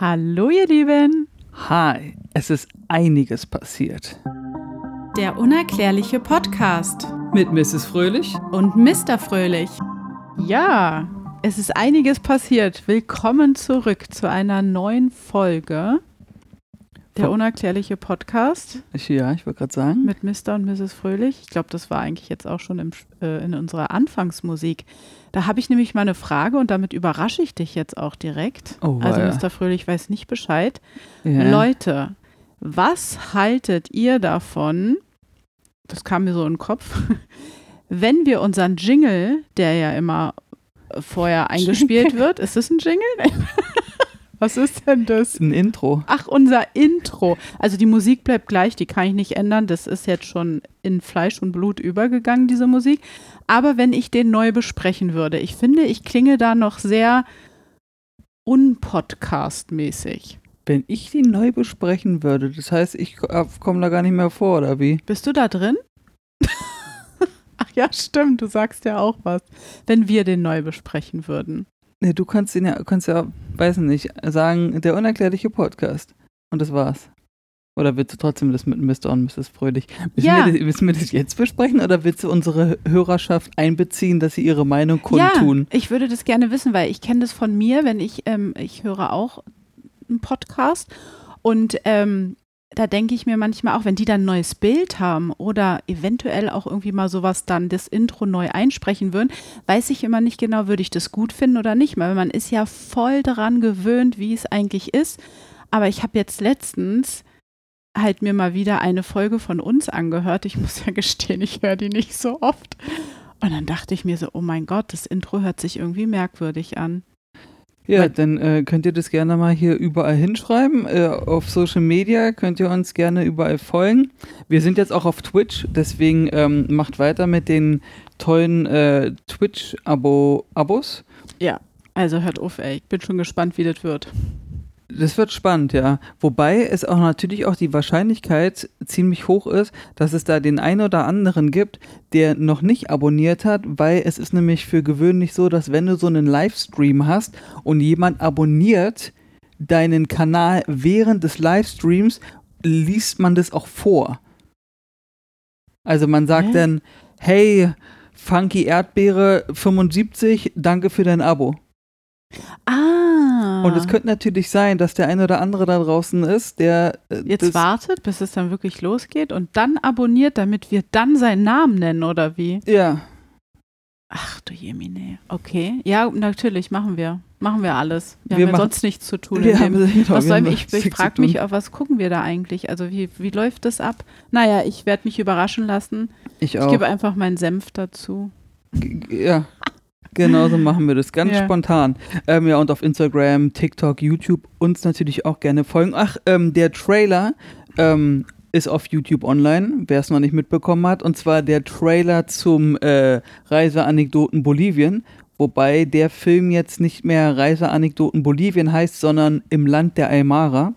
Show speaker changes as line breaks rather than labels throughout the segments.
Hallo ihr Lieben.
Hi, es ist einiges passiert.
Der unerklärliche Podcast
Mit Mrs. Fröhlich
und Mr. Fröhlich. Ja, es ist einiges passiert. Willkommen zurück zu einer neuen Folge. Der unerklärliche Podcast
Ich, ja, ich wollte gerade sagen.
mit Mr. und Mrs. Fröhlich. Ich glaube, das war eigentlich jetzt auch schon im, äh, in unserer Anfangsmusik. Da habe ich nämlich mal eine Frage und damit überrasche ich dich jetzt auch direkt.
Oh,
also. Mr. Fröhlich weiß nicht Bescheid.
Ja.
Leute, was haltet ihr davon? Das kam mir so in den Kopf. Wenn wir unseren Jingle, der ja immer vorher eingespielt wird, ist das ein Jingle? Was ist denn das?
Ein Intro.
Ach, unser Intro. Also die Musik bleibt gleich, die kann ich nicht ändern. Das ist jetzt schon in Fleisch und Blut übergegangen, diese Musik. Aber wenn ich den neu besprechen würde, ich finde, ich klinge da noch sehr unpodcast-mäßig.
Wenn ich die neu besprechen würde, das heißt, ich komme da gar nicht mehr vor, oder wie?
Bist du da drin? Ach ja, stimmt, du sagst ja auch was. Wenn wir den neu besprechen würden.
Nee, du kannst den ja, kannst ja, weiß nicht, sagen, der unerklärliche Podcast. Und das war's. Oder willst du trotzdem das mit Mr. und Mrs. Fröhlich? Müssen,
Ja.
wir, das, müssen wir das jetzt besprechen oder willst du unsere Hörerschaft einbeziehen, dass sie ihre Meinung kundtun?
Ja, ich würde das gerne wissen, weil ich kenne das von mir, wenn ich, ähm, ich höre auch einen Podcast und ähm, da denke ich mir manchmal auch, wenn die dann ein neues Bild haben oder eventuell auch irgendwie mal sowas dann das Intro neu einsprechen würden, weiß ich immer nicht genau, würde ich das gut finden oder nicht, weil man ist ja voll daran gewöhnt, wie es eigentlich ist. Aber ich habe jetzt letztens halt mir mal wieder eine Folge von uns angehört. Ich muss ja gestehen, ich höre die nicht so oft. Und dann dachte ich mir so, oh mein Gott, das Intro hört sich irgendwie merkwürdig an.
Ja, dann äh, könnt ihr das gerne mal hier überall hinschreiben. Äh, auf Social Media könnt ihr uns gerne überall folgen. Wir sind jetzt auch auf Twitch, deswegen ähm, macht weiter mit den tollen äh, Twitch-Abos.
Ja. Also hört auf, ey. Ich bin schon gespannt, wie das wird.
Das wird spannend, ja. Wobei es auch natürlich auch die Wahrscheinlichkeit ziemlich hoch ist, dass es da den einen oder anderen gibt, der noch nicht abonniert hat, weil es ist nämlich für gewöhnlich so, dass wenn du so einen Livestream hast und jemand abonniert deinen Kanal während des Livestreams, liest man das auch vor. Also man sagt
Hä?
dann, hey, Funky Erdbeere 75, danke für dein Abo.
Ah.
Und es könnte natürlich sein, dass der ein oder andere da draußen ist, der äh,
Jetzt wartet, bis es dann wirklich losgeht und dann abonniert, damit wir dann seinen Namen nennen, oder wie?
ja,
Ach du Jemine. Okay. Ja, natürlich, machen wir. Machen wir alles. Wir,
Wir
haben ja sonst nichts zu tun.
wir haben, genau,
was soll ich, ich frage mich, auf was gucken wir da eigentlich? Also wie, wie läuft das ab? Naja, ich werde mich überraschen lassen.
Ich
Ich
auch.
gebe einfach meinen Senf dazu.
Ja, genau so machen wir das, ganz
Ja.
spontan. Ähm, ja, und auf Instagram, TikTok, YouTube uns natürlich auch gerne folgen. Ach, ähm, der Trailer ähm, ist auf YouTube online, wer es noch nicht mitbekommen hat. Und zwar der Trailer zum äh, Reiseanekdoten Bolivien. Wobei der Film jetzt nicht mehr Reiseanekdoten Bolivien heißt, sondern im Land der Aymara.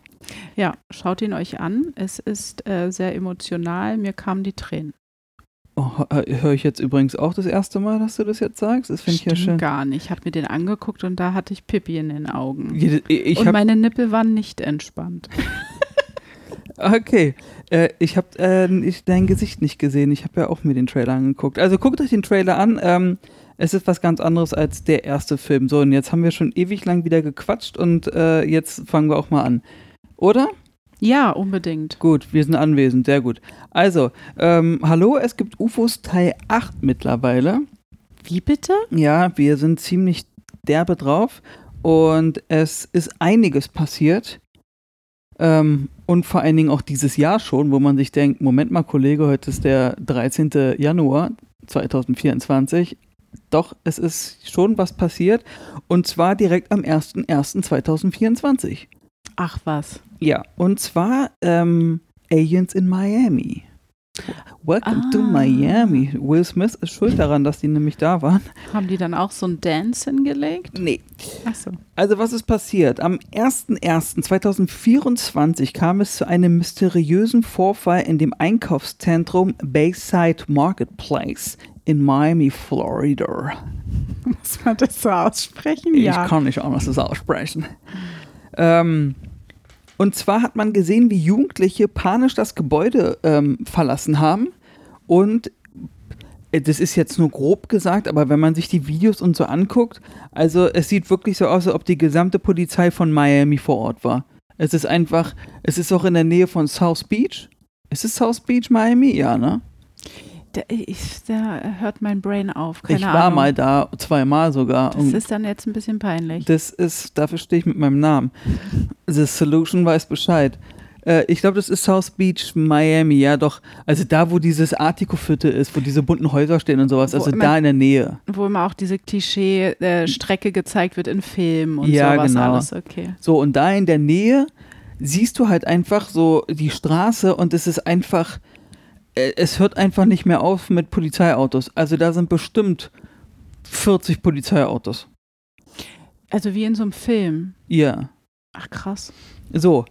Ja, schaut ihn euch an. Es ist äh, sehr emotional. Mir kamen die Tränen.
Oh, Höre ich jetzt übrigens auch das erste Mal, dass du das jetzt sagst. Das finde ich ja schön.
gar nicht. Ich habe mir den angeguckt und da hatte ich Pippi in den Augen.
Ich, ich
und meine Nippel waren nicht entspannt.
okay, äh, ich habe äh, dein Gesicht nicht gesehen. Ich habe ja auch mir den Trailer angeguckt. Also guckt euch den Trailer an. Ähm, es ist was ganz anderes als der erste Film. So, und jetzt haben wir schon ewig lang wieder gequatscht und äh, jetzt fangen wir auch mal an. Oder?
Ja, unbedingt.
Gut, wir sind anwesend, sehr gut. Also, ähm, hallo, es gibt UFOs Teil 8 mittlerweile.
Wie bitte?
Ja, wir sind ziemlich derbe drauf und es ist einiges passiert. Ähm, und vor allen Dingen auch dieses Jahr schon, wo man sich denkt, Moment mal, Kollege, heute ist der 13. Januar 2024. Doch, es ist schon was passiert und zwar direkt am 01.01.2024.
Ach was.
Ja, und zwar ähm, Aliens in Miami. Welcome to
Ah.
Miami. Will Smith ist schuld daran, dass die nämlich da waren.
Haben die dann auch so ein Dance hingelegt?
Nee.
Ach so.
Also was ist passiert? Am 01.01.2024 kam es zu einem mysteriösen Vorfall in dem Einkaufszentrum Bayside Marketplace in Miami, Florida.
Muss man das so aussprechen?
Ich kann nicht anders das aussprechen. Ähm, und zwar hat man gesehen, wie Jugendliche panisch das Gebäude ähm, verlassen haben. Und äh, das ist jetzt nur grob gesagt, aber wenn man sich die Videos und so anguckt, also es sieht wirklich so aus, als ob die gesamte Polizei von Miami vor Ort war. Es ist einfach, es ist auch in der Nähe von South Beach. Ist es South Beach, Miami? Ja, ne?
Da, ich, da hört mein Brain auf. Keine
ich war
Ahnung.
mal da, zweimal sogar.
Das ist dann jetzt ein bisschen peinlich.
das ist, dafür stehe ich mit meinem Namen. The Solution weiß Bescheid. Äh, ich glaube, das ist South Beach, Miami, ja doch. Also da, wo dieses Artico-Viertel ist, wo diese bunten Häuser stehen und sowas.
Wo
Also
immer-
da in der Nähe.
Wo immer auch diese Klischee-Strecke gezeigt wird in Filmen und
Ja,
sowas
genau.
alles. Okay.
So, und da in der Nähe siehst du halt einfach so die Straße und es ist einfach, es hört einfach nicht mehr auf mit Polizeiautos. Also da sind bestimmt 40 Polizeiautos.
Also wie in so einem Film.
Ja.
Ach krass.
So.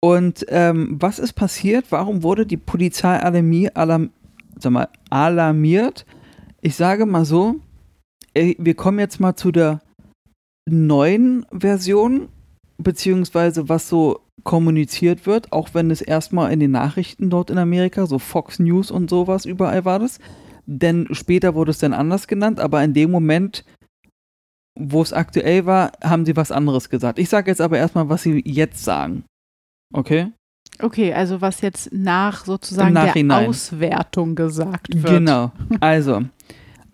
Und ähm, was ist passiert? Warum wurde die Polizei alarm sag mal, alarmiert? Ich sage mal so, wir kommen jetzt mal zu der neuen Version, beziehungsweise was so kommuniziert wird, auch wenn es erstmal in den Nachrichten dort in Amerika, so Fox News und sowas, überall war das. Denn später wurde es dann anders genannt, aber in dem Moment, wo es aktuell war, haben sie was anderes gesagt. Ich sage jetzt aber erstmal, was sie jetzt sagen. Okay?
Okay, also was jetzt nach sozusagen der. Auswertung gesagt wird.
Genau. Also,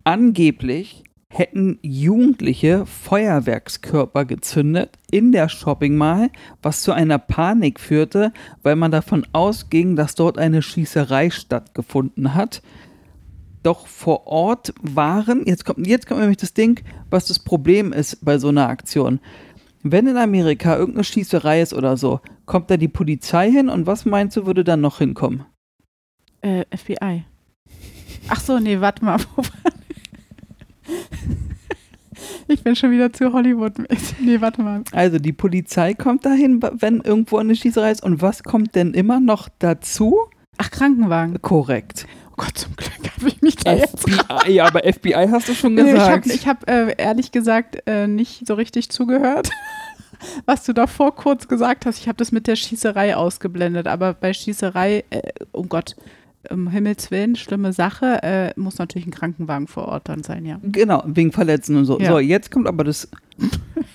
angeblich hätten Jugendliche Feuerwerkskörper gezündet in der Shopping Mall, was zu einer Panik führte, weil man davon ausging, dass dort eine Schießerei stattgefunden hat. Doch vor Ort waren, jetzt kommt, jetzt kommt nämlich das Ding, was das Problem ist bei so einer Aktion. Wenn in Amerika irgendeine Schießerei ist oder so, kommt da die Polizei hin und was meinst du, würde dann noch hinkommen?
Äh, FBI. Ach so, nee, warte mal. ich bin schon wieder zu Hollywood. Nee, warte mal.
Also die Polizei kommt dahin, wenn irgendwo eine Schießerei ist. Und was kommt denn immer noch dazu?
Ach, Krankenwagen.
Korrekt.
Oh Gott, zum Glück habe ich mich da jetzt
FBI, ja, aber FBI hast du schon
Nee, Ich habe
gesagt.
hab, äh, ehrlich gesagt äh, nicht so richtig zugehört, was du davor kurz gesagt hast. Ich habe das mit der Schießerei ausgeblendet, aber bei Schießerei, äh, oh Gott, um Himmels Willen, schlimme Sache, äh, muss natürlich ein Krankenwagen vor Ort dann sein, ja.
genau, wegen Verletzen und so.
Ja.
So, jetzt kommt aber das,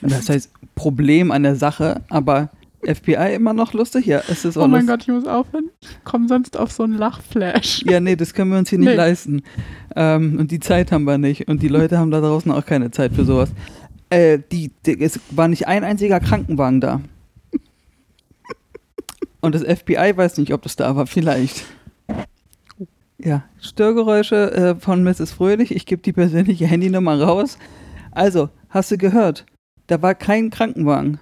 das heißt Problem an der Sache, aber FBI immer noch lustig? Ja, es ist auch
Oh mein
lustig.
Gott, ich muss aufhören. Ich komme sonst auf so einen Lachflash.
Ja, nee, das können wir uns hier nicht
Nee.
leisten. Ähm, und die Zeit haben wir nicht. Und die Leute haben da draußen auch keine Zeit für sowas. Äh, die, die, es war nicht ein einziger Krankenwagen da. Und das FBI weiß nicht, ob das da war. Vielleicht. Ja, Störgeräusche äh, von Mrs. Fröhlich. Ich gebe die persönliche Handynummer raus. Also, hast du gehört? Da war kein Krankenwagen.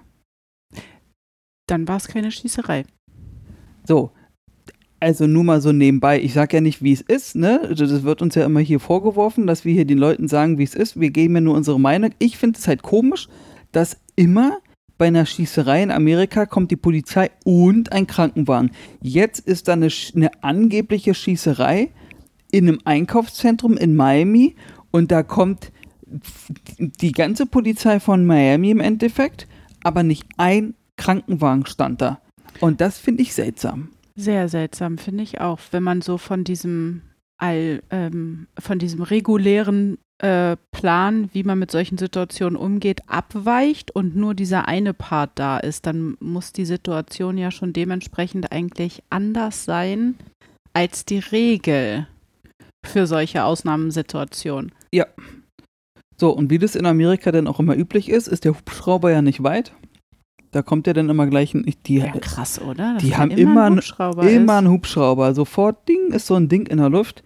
Dann war es keine Schießerei.
So. Also nur mal so nebenbei. Ich sag ja nicht, wie es ist, ne? Das wird uns ja immer hier vorgeworfen, dass wir hier den Leuten sagen, wie es ist. Wir geben ja nur unsere Meinung. Ich finde es halt komisch, dass immer bei einer Schießerei in Amerika kommt die Polizei und ein Krankenwagen. Jetzt ist da eine, eine angebliche Schießerei in einem Einkaufszentrum in Miami und da kommt die ganze Polizei von Miami im Endeffekt, aber nicht ein Krankenwagen stand da. Und das finde ich seltsam.
Sehr seltsam, finde ich auch, wenn man so von diesem all, ähm, von diesem regulären äh, Plan, wie man mit solchen Situationen umgeht, abweicht und nur dieser eine Part da ist, dann muss die Situation ja schon dementsprechend eigentlich anders sein als die Regel für solche Ausnahmesituationen.
So, und wie das in Amerika dann auch immer üblich ist, ist der Hubschrauber ja nicht weit. Da kommt ja dann immer gleich ein, die,
Ja, krass, oder? Dass
die haben immer
ein
ein-
Hubschrauber
immer
ist.
ein Hubschrauber. Sofort Ding ist so ein Ding in der Luft.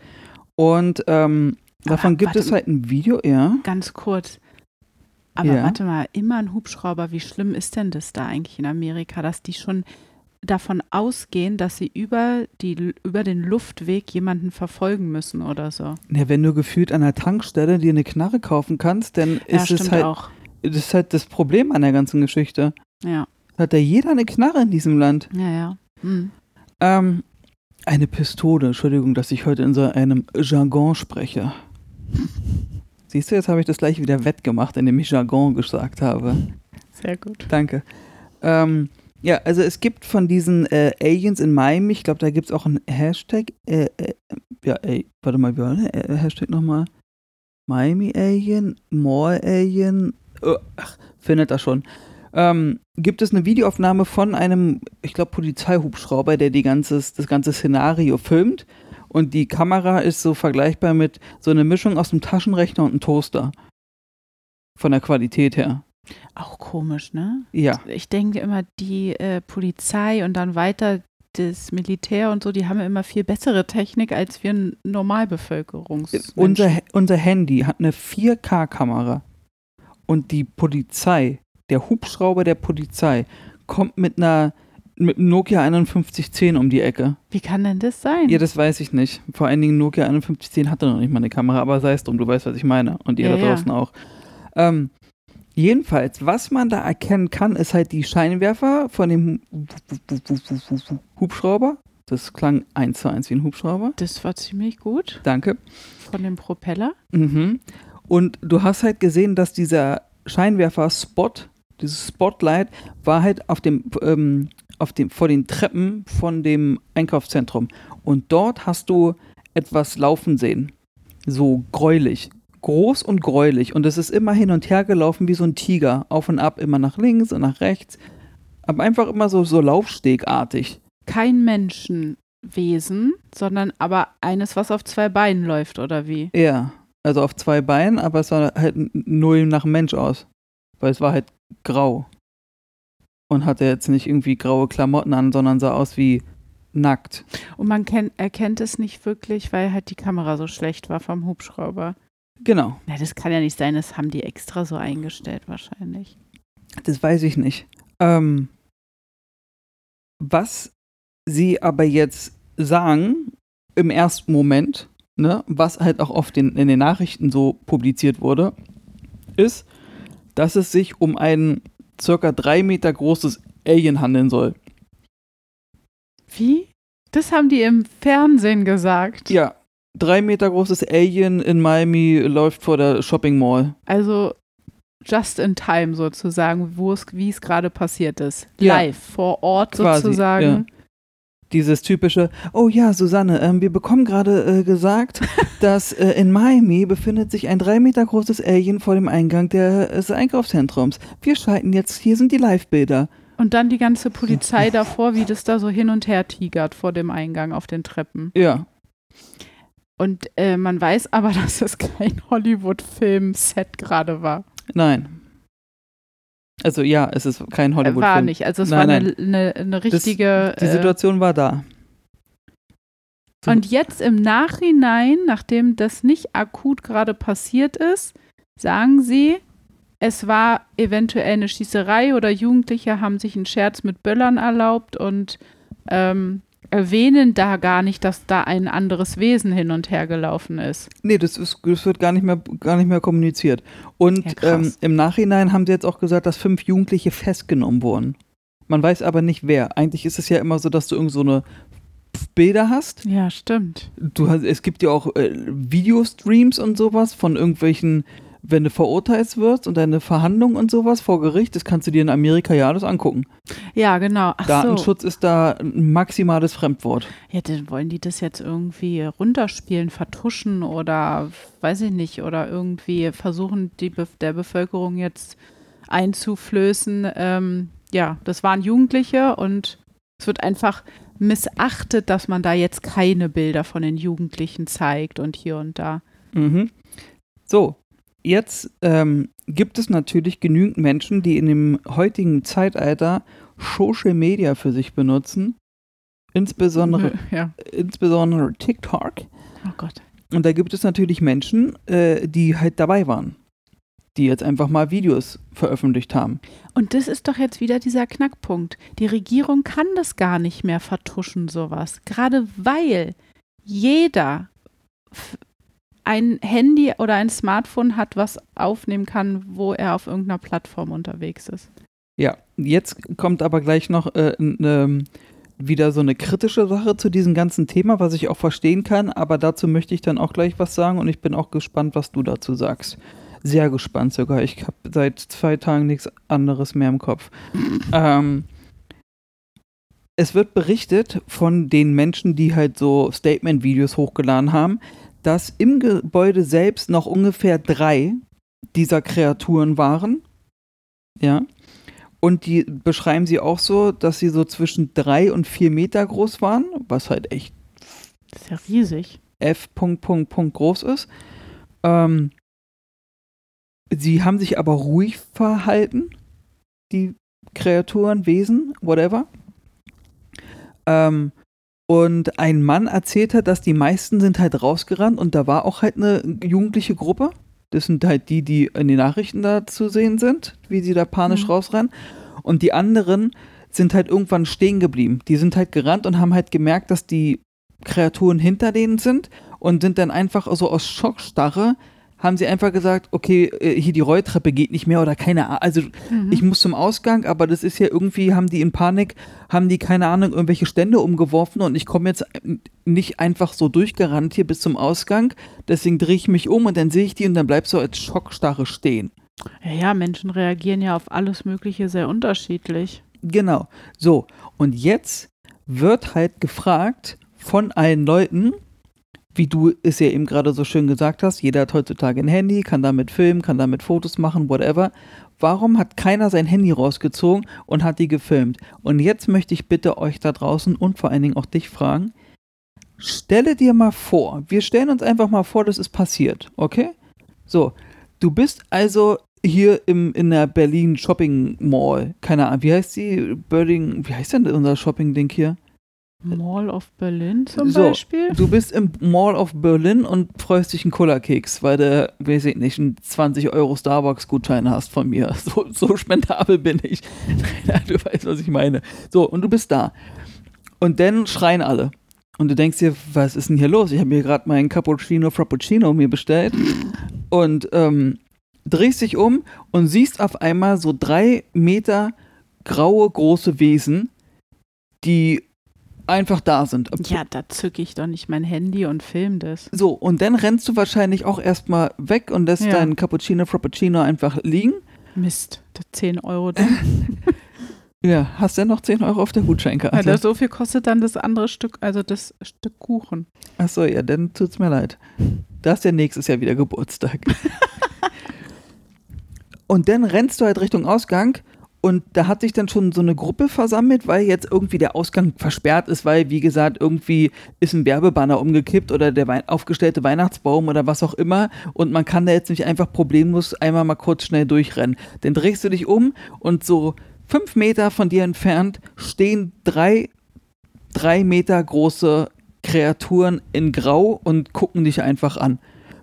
Und ähm, davon gibt es
warte-
halt ein Video, ja.
Ganz kurz. Aber
Ja.
warte mal, immer ein Hubschrauber, wie schlimm ist denn das da eigentlich in Amerika, dass die schon davon ausgehen, dass sie über, die, über den Luftweg jemanden verfolgen müssen oder so.
ja. Wenn du gefühlt an der Tankstelle dir eine Knarre kaufen kannst, dann
Ja,
ist es
stimmt
halt,
auch.
das ist halt das Problem an der ganzen Geschichte.
Ja,
Hat ja jeder eine Knarre in diesem Land.
ja, ja. Hm.
Ähm, eine Pistole, Entschuldigung, dass ich heute in so einem Jargon spreche. Siehst du, jetzt habe ich das gleich wieder wettgemacht, indem ich Jargon gesagt habe.
Sehr gut.
Danke. Ähm, ja, also es gibt von diesen äh, Aliens in Miami, ich glaube, da gibt es auch einen Hashtag. Äh, äh, ja, ey, warte mal, wie war der äh, Hashtag nochmal? Miami Alien, More Alien, oh, ach, findet er schon. Ähm, gibt es eine Videoaufnahme von einem, ich glaube, Polizeihubschrauber, der die ganzes, das ganze Szenario filmt. Und die Kamera ist so vergleichbar mit so einer Mischung aus einem Taschenrechner und einem Toaster. Von der Qualität her.
Auch komisch, ne?
Ja.
Ich denke immer, die äh, Polizei und dann weiter das Militär und so, die haben ja immer viel bessere Technik als wir Normalbevölkerungs.
Unser, unser Handy hat eine 4K-Kamera. Und die Polizei, der Hubschrauber der Polizei, kommt mit einer mit einem Nokia 5110 um die Ecke.
Wie kann denn das sein?
Ja, das weiß ich nicht. Vor allen Dingen Nokia 5110 hatte noch nicht mal eine Kamera, aber sei es drum, du weißt, was ich meine. Und ihr
Ja,
da
ja.
draußen auch. Ähm, jedenfalls, was man da erkennen kann, ist halt die Scheinwerfer von dem Hubschrauber. Das klang eins zu eins wie ein Hubschrauber.
Das war ziemlich gut
Danke.
von dem Propeller.
Mhm. Und du hast halt gesehen, dass dieser Scheinwerfer-Spot, dieses Spotlight, war halt auf dem, ähm, auf dem, vor den Treppen von dem Einkaufszentrum. Und dort hast du etwas laufen sehen. So gräulich. Groß und gräulich. Und es ist immer hin und her gelaufen wie so ein Tiger. Auf und ab, immer nach links und nach rechts. Aber einfach immer so, so laufstegartig.
Kein Menschenwesen, sondern aber eines, was auf zwei Beinen läuft, oder wie?
Ja, also auf zwei Beinen, aber es sah halt null nach Mensch aus. Weil es war halt grau. Und hatte jetzt nicht irgendwie graue Klamotten an, sondern sah aus wie nackt.
Und man kennt, erkennt es nicht wirklich, weil halt die Kamera so schlecht war vom Hubschrauber.
Genau,
Na, das kann ja nicht sein, das haben die extra so eingestellt wahrscheinlich.
das weiß ich nicht. Ähm, was sie aber jetzt sagen, im ersten Moment, ne, was halt auch oft in, in den Nachrichten so publiziert wurde, ist, dass es sich um ein circa drei Meter großes Alien handeln soll.
Wie? Das haben die im Fernsehen gesagt.
Ja, drei Meter großes Alien in Miami läuft vor der Shopping Mall.
Also just in time sozusagen, wo es, wie es gerade passiert ist.
Ja.
Live, vor Ort
Quasi,
sozusagen.
Dieses typische, oh ja, Susanne, ähm, wir bekommen gerade äh, gesagt, dass äh, in Miami befindet sich ein drei Meter großes Alien vor dem Eingang der, des Einkaufszentrums. Wir schalten jetzt, hier sind die Live-Bilder.
Und dann die ganze Polizei davor, wie das da so hin und her tigert vor dem Eingang auf den Treppen.
Ja,
Und äh, man weiß aber, dass es kein Hollywood-Film-Set gerade war.
nein. Also ja, es ist kein
Äh,
Hollywood-Film.
war nicht. Also es
Nein,
war eine, eine, eine richtige.
Die
äh,
Situation war da.
Und jetzt im Nachhinein, nachdem das nicht akut gerade passiert ist, sagen sie, es war eventuell eine Schießerei oder Jugendliche haben sich einen Scherz mit Böllern erlaubt und ähm, erwähnen da gar nicht, dass da ein anderes Wesen hin und her gelaufen ist.
Nee, das, ist, das wird gar nicht mehr, gar nicht mehr kommuniziert. Und
Ja,
ähm, im Nachhinein haben sie jetzt auch gesagt, dass fünf Jugendliche festgenommen wurden. Man weiß aber nicht wer. Eigentlich ist es ja immer so, dass du irgend so eine Bilder hast.
Ja, stimmt.
Du hast, es gibt ja auch äh, Videostreams und sowas von irgendwelchen, wenn du verurteilt wirst und deine Verhandlung und sowas vor Gericht, das kannst du dir in Amerika ja alles angucken.
Ja, genau. Ach so.
Datenschutz ist da ein maximales Fremdwort.
Ja, dann wollen die das jetzt irgendwie runterspielen, vertuschen oder weiß ich nicht, oder irgendwie versuchen, die Be der Bevölkerung jetzt einzuflößen. Ähm, ja, das waren Jugendliche und es wird einfach missachtet, dass man da jetzt keine Bilder von den Jugendlichen zeigt und hier und da.
Mhm. So, jetzt ähm, gibt es natürlich genügend Menschen, die in dem heutigen Zeitalter Social Media für sich benutzen. Insbesondere,
Ja.
insbesondere TikTok.
Oh Gott.
Und da gibt es natürlich Menschen, äh, die halt dabei waren. Die jetzt einfach mal Videos veröffentlicht haben.
Und das ist doch jetzt wieder dieser Knackpunkt. Die Regierung kann das gar nicht mehr vertuschen, sowas. Gerade weil jeder ein Handy oder ein Smartphone hat, was aufnehmen kann, wo er auf irgendeiner Plattform unterwegs ist.
Ja, jetzt kommt aber gleich noch äh, n- ähm, wieder so eine kritische Sache zu diesem ganzen Thema, was ich auch verstehen kann, aber dazu möchte ich dann auch gleich was sagen und ich bin auch gespannt, was du dazu sagst. Sehr gespannt sogar. Ich habe seit zwei Tagen nichts anderes mehr im Kopf. ähm, es wird berichtet von den Menschen, die halt so Statement-Videos hochgeladen haben, dass im Gebäude selbst noch ungefähr drei dieser Kreaturen waren. Ja. Und die beschreiben sie auch so, dass sie so zwischen drei und vier Meter groß waren, was halt echt.
Das ist ja riesig.
F. Punkt, Punkt, Punkt groß ist. Ähm, sie haben sich aber ruhig verhalten, die Kreaturen, Wesen, whatever. Ähm, und ein Mann erzählte, dass die meisten sind halt rausgerannt und da war auch halt eine jugendliche Gruppe. Das sind halt die, die in den Nachrichten da zu sehen sind, wie sie da panisch mhm. rausrennen. Und die anderen sind halt irgendwann stehen geblieben. Die sind halt gerannt und haben halt gemerkt, dass die Kreaturen hinter denen sind und sind dann einfach so aus Schockstarre haben sie einfach gesagt, okay, äh, hier die Rolltreppe geht nicht mehr oder keine Ahnung. Also mhm. ich muss zum Ausgang, aber das ist ja irgendwie, haben die in Panik, haben die keine Ahnung, irgendwelche Stände umgeworfen und ich komme jetzt nicht einfach so durchgerannt hier bis zum Ausgang. Deswegen drehe ich mich um und dann sehe ich die und dann bleibst du als Schockstarre stehen.
Ja, ja, Menschen reagieren ja auf alles Mögliche sehr unterschiedlich.
Genau. So, und jetzt wird halt gefragt von allen Leuten, wie du es ja eben gerade so schön gesagt hast, jeder hat heutzutage ein Handy, kann damit filmen, kann damit Fotos machen, whatever. Warum hat keiner sein Handy rausgezogen und hat die gefilmt? Und jetzt möchte ich bitte euch da draußen und vor allen Dingen auch dich fragen, stelle dir mal vor, wir stellen uns einfach mal vor, das ist passiert, okay? So, du bist also hier im, in der Berlin Shopping Mall, keine Ahnung, wie heißt die? Birding, wie heißt denn unser Shopping-Ding hier?
Mall of Berlin zum so, Beispiel?
Du bist im Mall of Berlin und freust dich einen Cola-Keks, weil du, weiß ich nicht, einen 20 Euro Starbucks-Gutschein hast von mir. So, so spendabel bin ich. du weißt, was ich meine. So, und du bist da. Und dann schreien alle. Und du denkst dir, was ist denn hier los? Ich habe mir gerade meinen Cappuccino Frappuccino mir bestellt. Und ähm, drehst dich um und siehst auf einmal so drei Meter graue große Wesen, die einfach da sind.
Ja, da zücke ich doch nicht mein Handy und film das.
So, und dann rennst du wahrscheinlich auch erstmal weg und lässt ja. deinen Cappuccino Frappuccino einfach liegen.
Mist, 10 Euro dann.
ja, hast du ja noch 10 Euro auf der Gutscheinkarte.
Ja, so viel kostet dann das andere Stück, also das Stück Kuchen.
Achso, ja, dann tut's mir leid. Da ist ja nächstes Jahr wieder Geburtstag. und dann rennst du halt Richtung Ausgang und da hat sich dann schon so eine Gruppe versammelt, weil jetzt irgendwie der Ausgang versperrt ist, weil, wie gesagt, irgendwie ist ein Werbebanner umgekippt oder der Wei aufgestellte Weihnachtsbaum oder was auch immer. Und man kann da jetzt nicht einfach problemlos einmal mal kurz schnell durchrennen. Dann drehst du dich um und so fünf Meter von dir entfernt stehen drei, drei Meter große Kreaturen in Grau und gucken dich einfach an.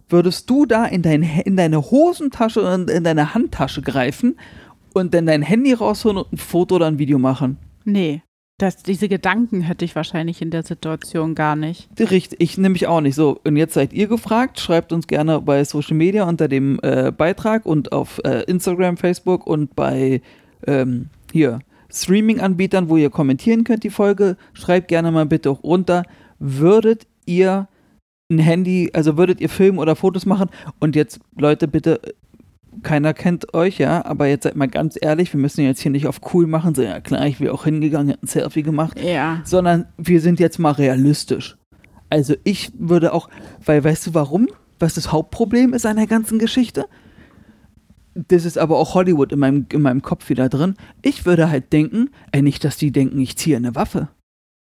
Würdest du da in, dein, in deine Hosentasche und in deine Handtasche greifen und dann dein Handy rausholen und ein Foto oder ein Video machen.
Nee. Das, diese Gedanken hätte ich wahrscheinlich in der Situation gar nicht.
Richtig, ich nämlich auch nicht. So, und jetzt seid ihr gefragt. Schreibt uns gerne bei Social Media unter dem äh, Beitrag und auf äh, Instagram, Facebook und bei ähm, hier Streaming-Anbietern, wo ihr kommentieren könnt, die Folge. Schreibt gerne mal bitte auch runter. Würdet ihr ein Handy, also würdet ihr filmen oder Fotos machen? Und jetzt, Leute, bitte keiner kennt euch, ja, aber jetzt seid mal ganz ehrlich, wir müssen jetzt hier nicht auf cool machen, so ja klar, ich wäre auch hingegangen, hätte ein Selfie gemacht,
ja.
sondern wir sind jetzt mal realistisch. Also ich würde auch, weil weißt du warum? Was das Hauptproblem ist an der ganzen Geschichte? Das ist aber auch Hollywood in meinem, in meinem Kopf wieder drin. Ich würde halt denken, ey, nicht, dass die denken, ich ziehe eine Waffe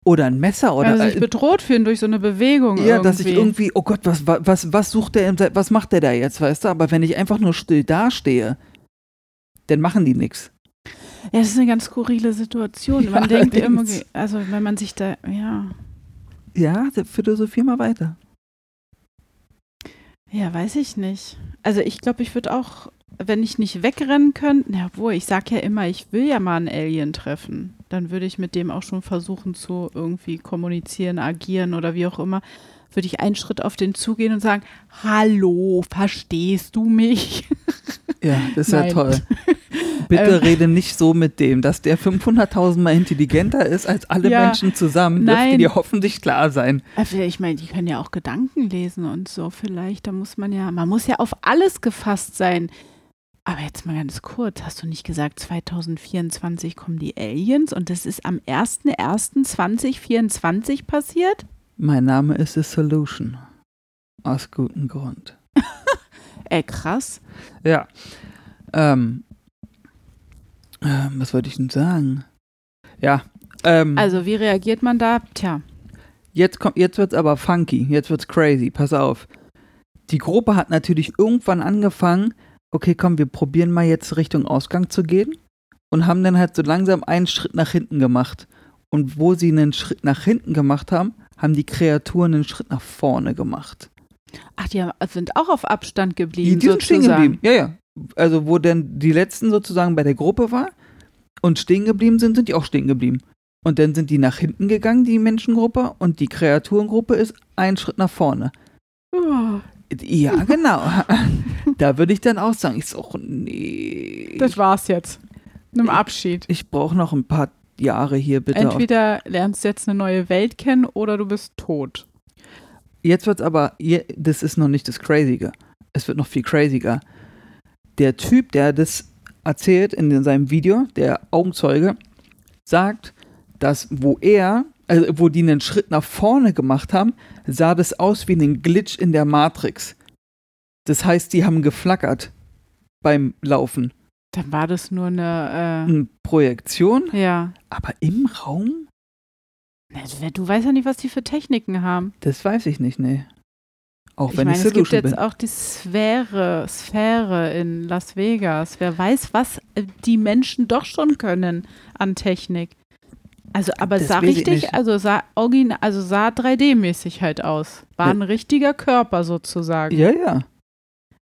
oder ein Messer oder
also sich bedroht fühlen durch so eine Bewegung
ja irgendwie. dass ich irgendwie. oh Gott was was was sucht der was macht der da jetzt weißt du? Aber wenn ich einfach nur still dastehe dann machen die nichts
ja das ist eine ganz skurrile Situation. Man ja, denkt immer also wenn man sich da ja.
Ja Philosophie mal weiter.
Ja weiß ich nicht. Also ich glaube ich würde auch wenn ich nicht wegrennen könnte, na wo, ich sag ja immer, ich will ja mal einen Alien treffen, dann würde ich mit dem auch schon versuchen zu irgendwie kommunizieren, agieren oder wie auch immer. Würde ich einen Schritt auf den zugehen und sagen, hallo, verstehst du mich?
Ja, das ist ja toll. Bitte
Ähm.
rede nicht so mit dem, dass der 500.000 Mal intelligenter ist als alle
Ja,
Menschen zusammen. Dürfte
nein.
dir hoffentlich klar sein.
Also ich meine, die können ja auch Gedanken lesen und so vielleicht. Da muss man ja, man muss ja auf alles gefasst sein. Aber jetzt mal ganz kurz, hast du nicht gesagt, 2024 kommen die Aliens und das ist am 01.01.2024 passiert?
Mein Name ist The Solution. Aus gutem Grund.
Ey, krass.
Ja. Ähm, ähm, was wollte ich denn sagen? Ja. Ähm,
Also wie reagiert man da? Tja,
Jetzt, kommt, jetzt wird's aber funky, jetzt wird's crazy, pass auf. Die Gruppe hat natürlich irgendwann angefangen, okay, komm, wir probieren mal jetzt Richtung Ausgang zu gehen und haben dann halt so langsam einen Schritt nach hinten gemacht. Und wo sie einen Schritt nach hinten gemacht haben, haben die Kreaturen einen Schritt nach vorne gemacht.
ach, die haben, sind auch auf Abstand
Die,
geblieben
die sind stehen geblieben. Ja, ja. Also wo dann die letzten sozusagen bei der Gruppe war und stehen geblieben sind, sind die auch stehen geblieben. Und dann sind die nach hinten gegangen, die Menschengruppe, und die Kreaturengruppe ist einen Schritt nach vorne.
Oh,
Ja, genau. da würde ich dann auch sagen, ich so, nee.
das war's jetzt. Einem Abschied.
ich brauche noch ein paar Jahre hier bitte.
Entweder lernst du jetzt eine neue Welt kennen oder du bist tot.
Jetzt wird's aber, das ist noch nicht das Crazige. Es wird noch viel craziger. Der Typ, der das erzählt in seinem Video, der Augenzeuge, sagt, dass wo er, also wo die einen Schritt nach vorne gemacht haben, sah das aus wie ein Glitch in der Matrix. Das heißt, die haben geflackert beim Laufen.
Dann war das nur eine,
Eine Projektion,
äh, ja.
aber im Raum?
Du weißt ja nicht, was die für Techniken haben.
Das weiß ich nicht, nee. Auch
Ich
wenn
meine,
ich
es gibt
Solution
jetzt
bin.
auch die Sphäre, Sphäre in Las Vegas. Wer weiß, was äh, die Menschen doch schon können an Technik. Also, aber
Das
sah richtig, also sah origin, also sah 3D-mäßig halt aus. War
Ja.
ein richtiger Körper sozusagen.
Ja, ja.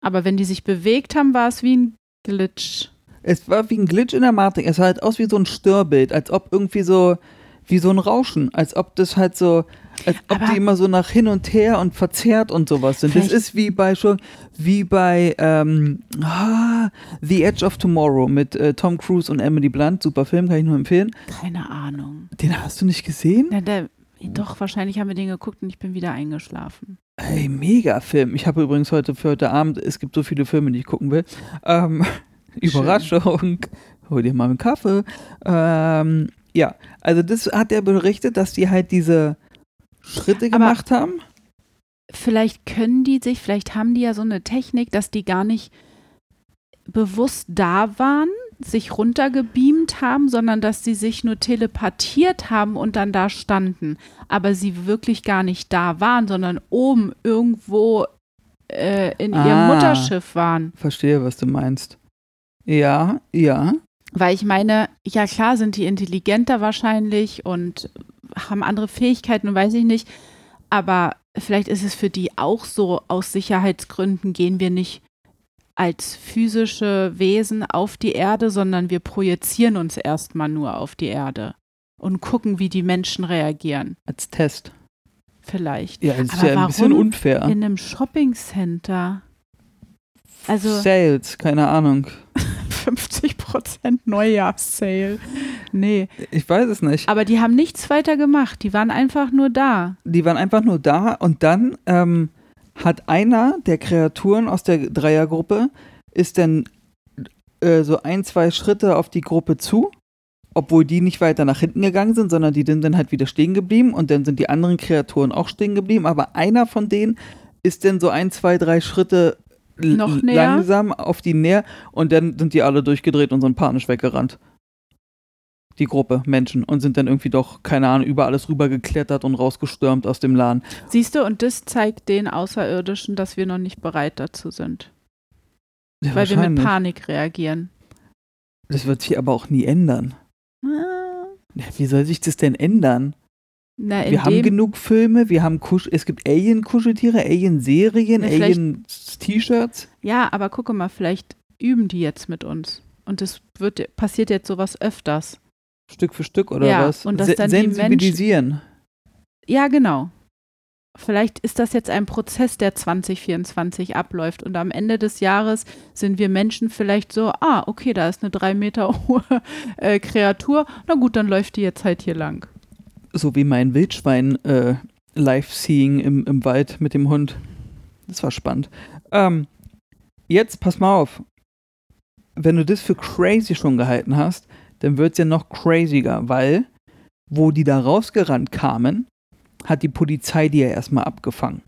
Aber wenn die sich bewegt haben, war es wie ein Glitch.
Es war wie ein Glitch in der Matrix. Es sah halt aus wie so ein Störbild, als ob irgendwie so, wie so ein Rauschen, als ob das halt so, als ob
Aber-
die immer so nach hin und her und verzerrt und sowas sind. Das ist wie bei schon, wie bei ähm, ah, The Edge of Tomorrow mit äh, Tom Cruise und Emily Blunt. Super Film, kann ich nur empfehlen.
Keine Ahnung.
Den hast du nicht gesehen?
Na, der, doch, wahrscheinlich haben wir den geguckt und ich bin wieder eingeschlafen.
Ey, mega Film. Ich habe übrigens heute für heute Abend, es gibt so viele Filme, die ich gucken will. Ähm, Überraschung. Hol dir mal einen Kaffee. Ähm, ja, also das hat er berichtet, dass die halt diese Schritte
Aber-
gemacht haben.
vielleicht können die sich, vielleicht haben die ja so eine Technik, dass die gar nicht bewusst da waren, sich runtergebeamt haben, sondern dass sie sich nur telepathiert haben und dann da standen. Aber sie wirklich gar nicht da waren, sondern oben irgendwo äh, in ihrem
Ah.
Mutterschiff waren.
Verstehe, was du meinst. Ja, ja.
Weil ich meine, ja klar sind die intelligenter wahrscheinlich und haben andere Fähigkeiten und weiß ich nicht. Aber vielleicht ist es für die auch so, aus Sicherheitsgründen gehen wir nicht als physische Wesen auf die Erde, sondern wir projizieren uns erstmal nur auf die Erde und gucken, wie die Menschen reagieren.
Als Test.
Vielleicht.
Ja, das ist
Aber
ja ein bisschen unfair.
In einem Shoppingcenter. Also
Sales, keine Ahnung.
50% Neujahrssale. Nee.
Ich weiß es nicht.
Aber die haben nichts weiter gemacht. Die waren einfach nur da.
Die waren einfach nur da und dann ähm, hat einer der Kreaturen aus der Dreiergruppe ist dann äh, so ein, zwei Schritte auf die Gruppe zu, obwohl die nicht weiter nach hinten gegangen sind, sondern die sind dann halt wieder stehen geblieben und dann sind die anderen Kreaturen auch stehen geblieben, aber einer von denen ist dann so ein, zwei, drei Schritte
Noch näher?
langsam auf die näher und dann sind die alle durchgedreht und sind panisch weggerannt. Die Gruppe Menschen und sind dann irgendwie doch, keine Ahnung, über alles rübergeklettert und rausgestürmt aus dem Laden.
Siehst du, und das zeigt den Außerirdischen, dass wir noch nicht bereit dazu sind.
Ja,
weil wir mit. Panik reagieren.
Das wird sich aber auch nie ändern.
Ah.
Ja, wie soll sich das denn ändern?
Na,
Wir haben genug Filme, wir haben Kusch es gibt Alien-Kuscheltiere, Alien-Serien, Alien-T-Shirts.
ja, aber gucke mal, vielleicht üben die jetzt mit uns. Und es wird, passiert jetzt sowas öfters.
Stück für Stück oder
Ja,
was?
und dass
Se
dann die
sensibilisieren.
Ja, genau. vielleicht ist das jetzt ein Prozess, der 2024 abläuft und am Ende des Jahres sind wir Menschen vielleicht so, ah, okay, da ist eine drei Meter hohe äh, Kreatur, na gut, dann läuft die jetzt halt hier lang.
So wie mein Wildschwein äh, Live-Seeing im, im Wald mit dem Hund. Das war spannend. Ähm, jetzt pass mal auf. Wenn du das für crazy schon gehalten hast, dann wird es ja noch craziger, weil wo die da rausgerannt kamen, hat die Polizei die ja erstmal abgefangen.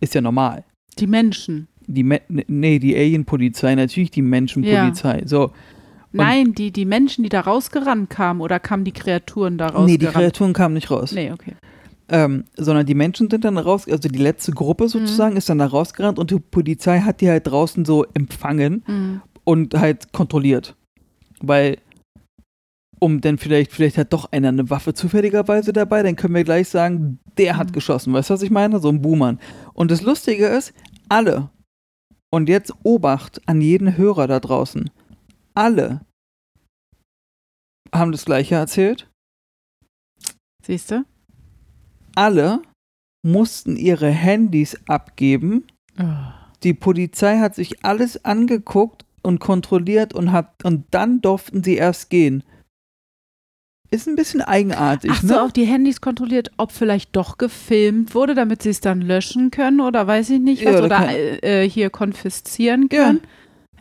Ist ja normal.
Die Menschen.
Die Me nee, die Alien-Polizei, natürlich die Menschenpolizei. Ja. So.
Nein, die, die Menschen, die da rausgerannt kamen, oder kamen die Kreaturen da raus?
Nee, die Kreaturen kamen nicht raus.
Nee, okay.
Ähm, sondern die Menschen sind dann raus, also die letzte Gruppe sozusagen mhm. ist dann da rausgerannt und die Polizei hat die halt draußen so empfangen mhm. und halt kontrolliert. Weil um dann vielleicht, vielleicht hat doch einer eine Waffe zufälligerweise dabei, dann können wir gleich sagen, der hat mhm. geschossen. Weißt du, was ich meine? So ein Boomern. Und das Lustige ist, alle, und jetzt Obacht an jeden Hörer da draußen, alle haben das Gleiche erzählt.
Siehst du?
Alle mussten ihre Handys abgeben. Oh. Die Polizei hat sich alles angeguckt und kontrolliert und hat und dann durften sie erst gehen ist ein bisschen eigenartig.
Ach so,
ne?
auch die Handys kontrolliert, ob vielleicht doch gefilmt wurde, damit sie es dann löschen können oder weiß ich nicht was. Ja, oder äh, hier konfiszieren können.
Ja.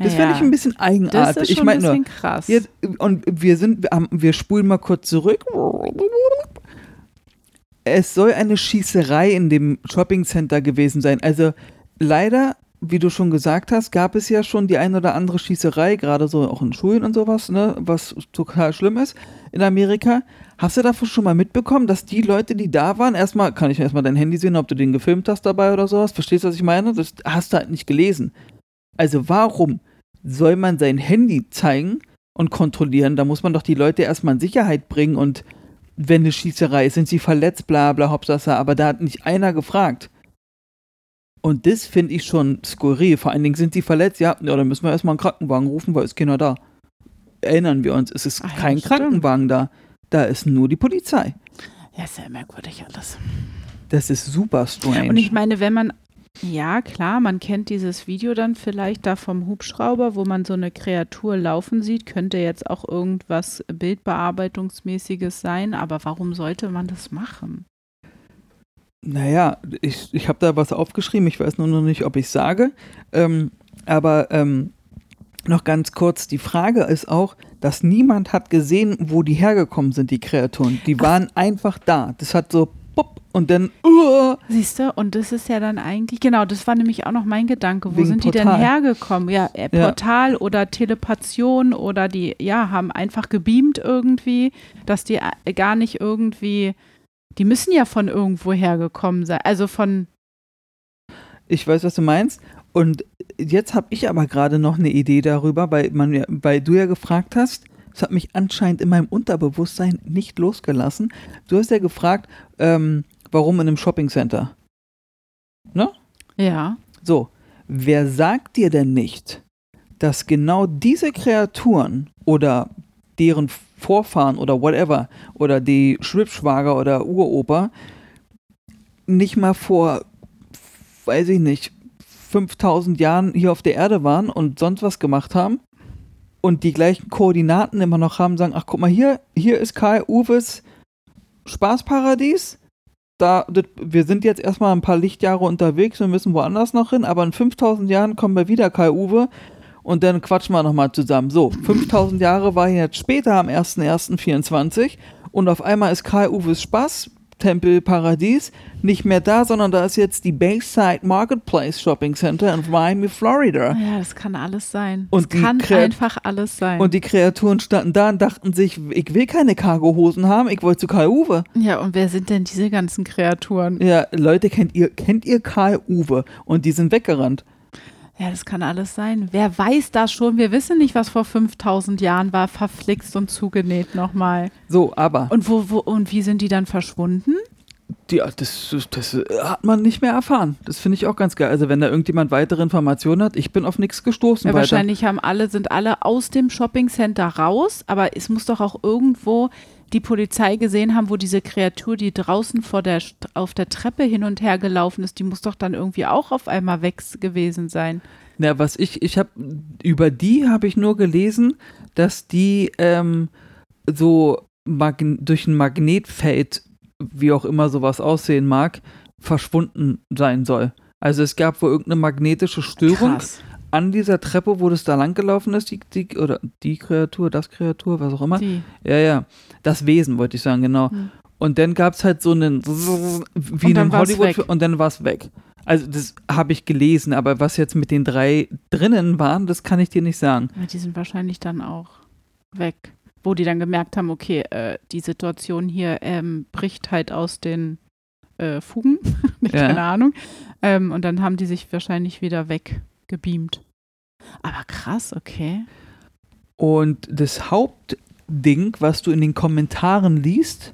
Das ja, finde ich ein bisschen eigenartig.
Das ist schon
ich mein,
ein bisschen krass.
Jetzt, und wir sind, wir, haben, wir spulen mal kurz zurück. Es soll eine Schießerei in dem Shoppingcenter gewesen sein. Also leider wie du schon gesagt hast, gab es ja schon die ein oder andere Schießerei, gerade so auch in Schulen und sowas, ne, was total schlimm ist in Amerika. Hast du davon schon mal mitbekommen, dass die Leute, die da waren, erstmal, kann ich erstmal dein Handy sehen, ob du den gefilmt hast dabei oder sowas? Verstehst du, was ich meine? Das hast du halt nicht gelesen. Also warum soll man sein Handy zeigen und kontrollieren? Da muss man doch die Leute erstmal in Sicherheit bringen und wenn eine Schießerei ist, sind sie verletzt, bla bla, Hauptsache, aber da hat nicht einer gefragt. Und das finde ich schon skurril. Vor allen Dingen sind sie verletzt. Ja, ja dann müssen wir erstmal einen Krankenwagen rufen, weil es keiner da. Erinnern wir uns, es ist Ach, kein ja, Krankenwagen da. Da ist nur die Polizei.
Ja, sehr merkwürdig alles.
Das ist super strange.
Und ich meine, wenn man, ja klar, man kennt dieses Video dann vielleicht da vom Hubschrauber, wo man so eine Kreatur laufen sieht, könnte jetzt auch irgendwas Bildbearbeitungsmäßiges sein, aber warum sollte man das machen?
Naja, ich, ich habe da was aufgeschrieben, ich weiß nur noch nicht, ob ich sage. Ähm, aber ähm, noch ganz kurz, die Frage ist auch, dass niemand hat gesehen, wo die hergekommen sind, die Kreaturen. Die waren Ach. einfach da. Das hat so pop und dann. Uh.
Siehst du, und das ist ja dann eigentlich, genau, das war nämlich auch noch mein Gedanke. Wo Wegen sind Portal. die denn hergekommen? Ja, äh, Portal ja. oder Telepation oder die, ja, haben einfach gebeamt irgendwie, dass die äh, gar nicht irgendwie die müssen ja von irgendwo hergekommen sein. Also von.
Ich weiß, was du meinst. Und jetzt habe ich aber gerade noch eine Idee darüber, weil, man, weil du ja gefragt hast, es hat mich anscheinend in meinem Unterbewusstsein nicht losgelassen. Du hast ja gefragt, ähm, warum in einem Shoppingcenter? Ne?
Ja.
So, wer sagt dir denn nicht, dass genau diese Kreaturen oder deren Vorfahren oder whatever oder die Schwibschwager oder Uropa nicht mal vor, weiß ich nicht, 5000 Jahren hier auf der Erde waren und sonst was gemacht haben und die gleichen Koordinaten immer noch haben, sagen, ach guck mal hier, hier ist Kai Uwes Spaßparadies. Da, wir sind jetzt erstmal ein paar Lichtjahre unterwegs, wir müssen woanders noch hin, aber in 5000 Jahren kommen wir wieder, Kai Uwe, und dann quatschen wir nochmal zusammen. So, 5000 Jahre war jetzt später am 01.01.24 und auf einmal ist Kai Uwes Spaß Tempel Paradies nicht mehr da, sondern da ist jetzt die Bayside Marketplace Shopping Center in Miami, Florida.
Ja, das kann alles sein. Und das kann Kreat einfach alles sein.
Und die Kreaturen standen da und dachten sich, ich will keine Cargohosen haben, ich wollte zu Kai Uwe.
Ja, und wer sind denn diese ganzen Kreaturen?
Ja, Leute, kennt ihr, kennt ihr Kai Uwe? Und die sind weggerannt.
Ja, das kann alles sein. Wer weiß das schon? Wir wissen nicht, was vor 5000 Jahren war, verflixt und zugenäht nochmal.
So, aber.
Und, wo, wo, und wie sind die dann verschwunden?
Ja, das, das hat man nicht mehr erfahren. Das finde ich auch ganz geil. Also wenn da irgendjemand weitere Informationen hat, ich bin auf nichts gestoßen.
Ja, wahrscheinlich haben alle, sind alle aus dem Shoppingcenter raus, aber es muss doch auch irgendwo die Polizei gesehen haben, wo diese Kreatur, die draußen vor der, auf der Treppe hin und her gelaufen ist, die muss doch dann irgendwie auch auf einmal weg gewesen sein.
Na, was ich, ich habe, über die habe ich nur gelesen, dass die ähm, so Magn durch ein Magnetfeld, wie auch immer sowas aussehen mag, verschwunden sein soll. Also es gab wohl irgendeine magnetische Störung
Krass.
An dieser Treppe, wo das da lang gelaufen ist, die, die, oder die Kreatur, das Kreatur, was auch immer.
Die.
Ja, ja. Das Wesen, wollte ich sagen, genau.
Hm.
Und dann gab es halt so einen wie
war's
Hollywood
weg.
und dann war es weg. Also das habe ich gelesen, aber was jetzt mit den drei drinnen waren, das kann ich dir nicht sagen.
Ja, die sind wahrscheinlich dann auch weg. Wo die dann gemerkt haben, okay, äh, die Situation hier ähm, bricht halt aus den äh, Fugen.
Ja.
Keine Ahnung. Ähm, und dann haben die sich wahrscheinlich wieder weggebeamt. Aber krass, okay.
Und das Hauptding, was du in den Kommentaren liest,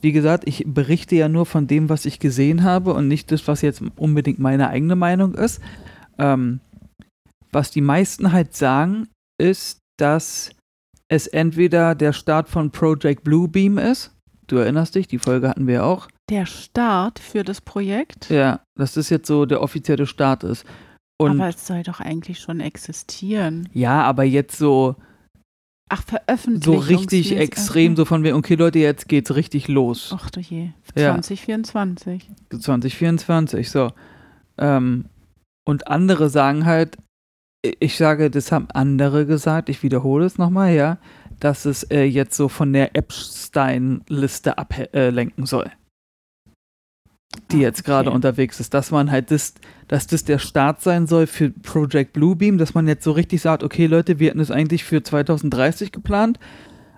wie gesagt, ich berichte ja nur von dem, was ich gesehen habe und nicht das, was jetzt unbedingt meine eigene Meinung ist. Ähm, was die meisten halt sagen, ist, dass es entweder der Start von Project Bluebeam ist. Du erinnerst dich, die Folge hatten wir ja auch.
Der Start für das Projekt.
Ja, dass das jetzt so der offizielle Start ist. Und
aber es soll doch eigentlich schon existieren.
ja, aber jetzt so,
Ach, veröffentlicht.
so richtig extrem, so von wegen, okay Leute, jetzt geht's richtig los.
Ach du je.
Ja.
2024.
2024, so. Ähm, und andere sagen halt, ich sage, das haben andere gesagt, ich wiederhole es nochmal, ja, dass es äh, jetzt so von der Epstein-Liste ablenken soll, die
Ah,
jetzt gerade
okay.
unterwegs ist. Dass man halt das, dass das der Start sein soll für Project Bluebeam, dass man jetzt so richtig sagt, okay Leute, wir hatten es eigentlich für 2030 geplant,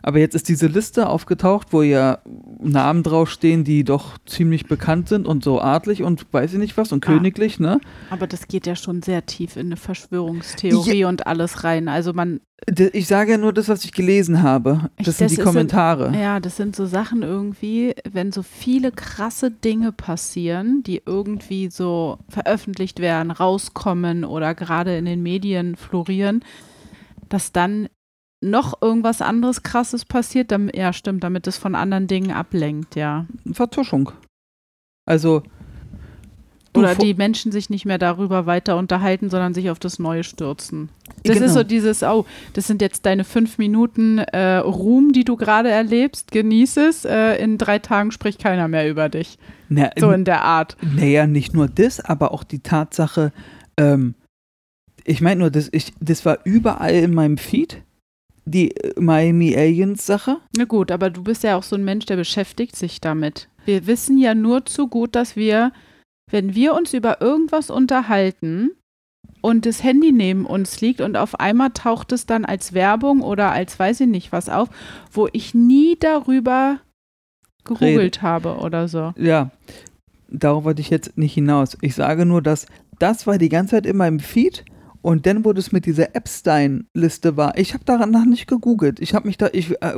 aber jetzt ist diese Liste aufgetaucht, wo ja Namen draufstehen, die doch ziemlich bekannt sind und so adlig und weiß ich nicht was und
Ah.
königlich, ne?
Aber das geht ja schon sehr tief in eine Verschwörungstheorie und alles rein. Also man,
Ich sage ja nur das, was ich gelesen habe.
Ich-
Das sind
das
die Kommentare.
ja, das sind so Sachen irgendwie, wenn so viele krasse Dinge passieren, die irgendwie so veröffentlicht werden, rauskommen oder gerade in den Medien florieren, dass dann noch irgendwas anderes krasses passiert, damit, ja stimmt, damit es von anderen Dingen ablenkt, ja.
Vertuschung. Also.
Oder die Menschen sich nicht mehr darüber weiter unterhalten, sondern sich auf das Neue stürzen. Das
Genau.
ist so dieses, oh, das sind jetzt deine fünf Minuten äh, Ruhm, die du gerade erlebst, genieß es. Äh, in drei Tagen spricht keiner mehr über dich.
Na,
So in der Art.
Naja, nicht nur das, aber auch die Tatsache, ähm, ich meine nur, das, ich, das war überall in meinem Feed, die äh, Miami Aliens Sache.
Na gut, aber du bist ja auch so ein Mensch, der beschäftigt sich damit. Wir wissen ja nur zu gut, dass wir, wenn wir uns über irgendwas unterhalten und das Handy neben uns liegt und auf einmal taucht es dann als Werbung oder als weiß ich nicht was auf, wo ich nie darüber gegoogelt habe oder so.
Ja, darauf wollte ich jetzt nicht hinaus. Ich sage nur, dass das war die ganze Zeit in meinem Feed und dann, wo das mit dieser Epstein-Liste war, ich habe danach nicht gegoogelt. Ich habe mich da, ich äh,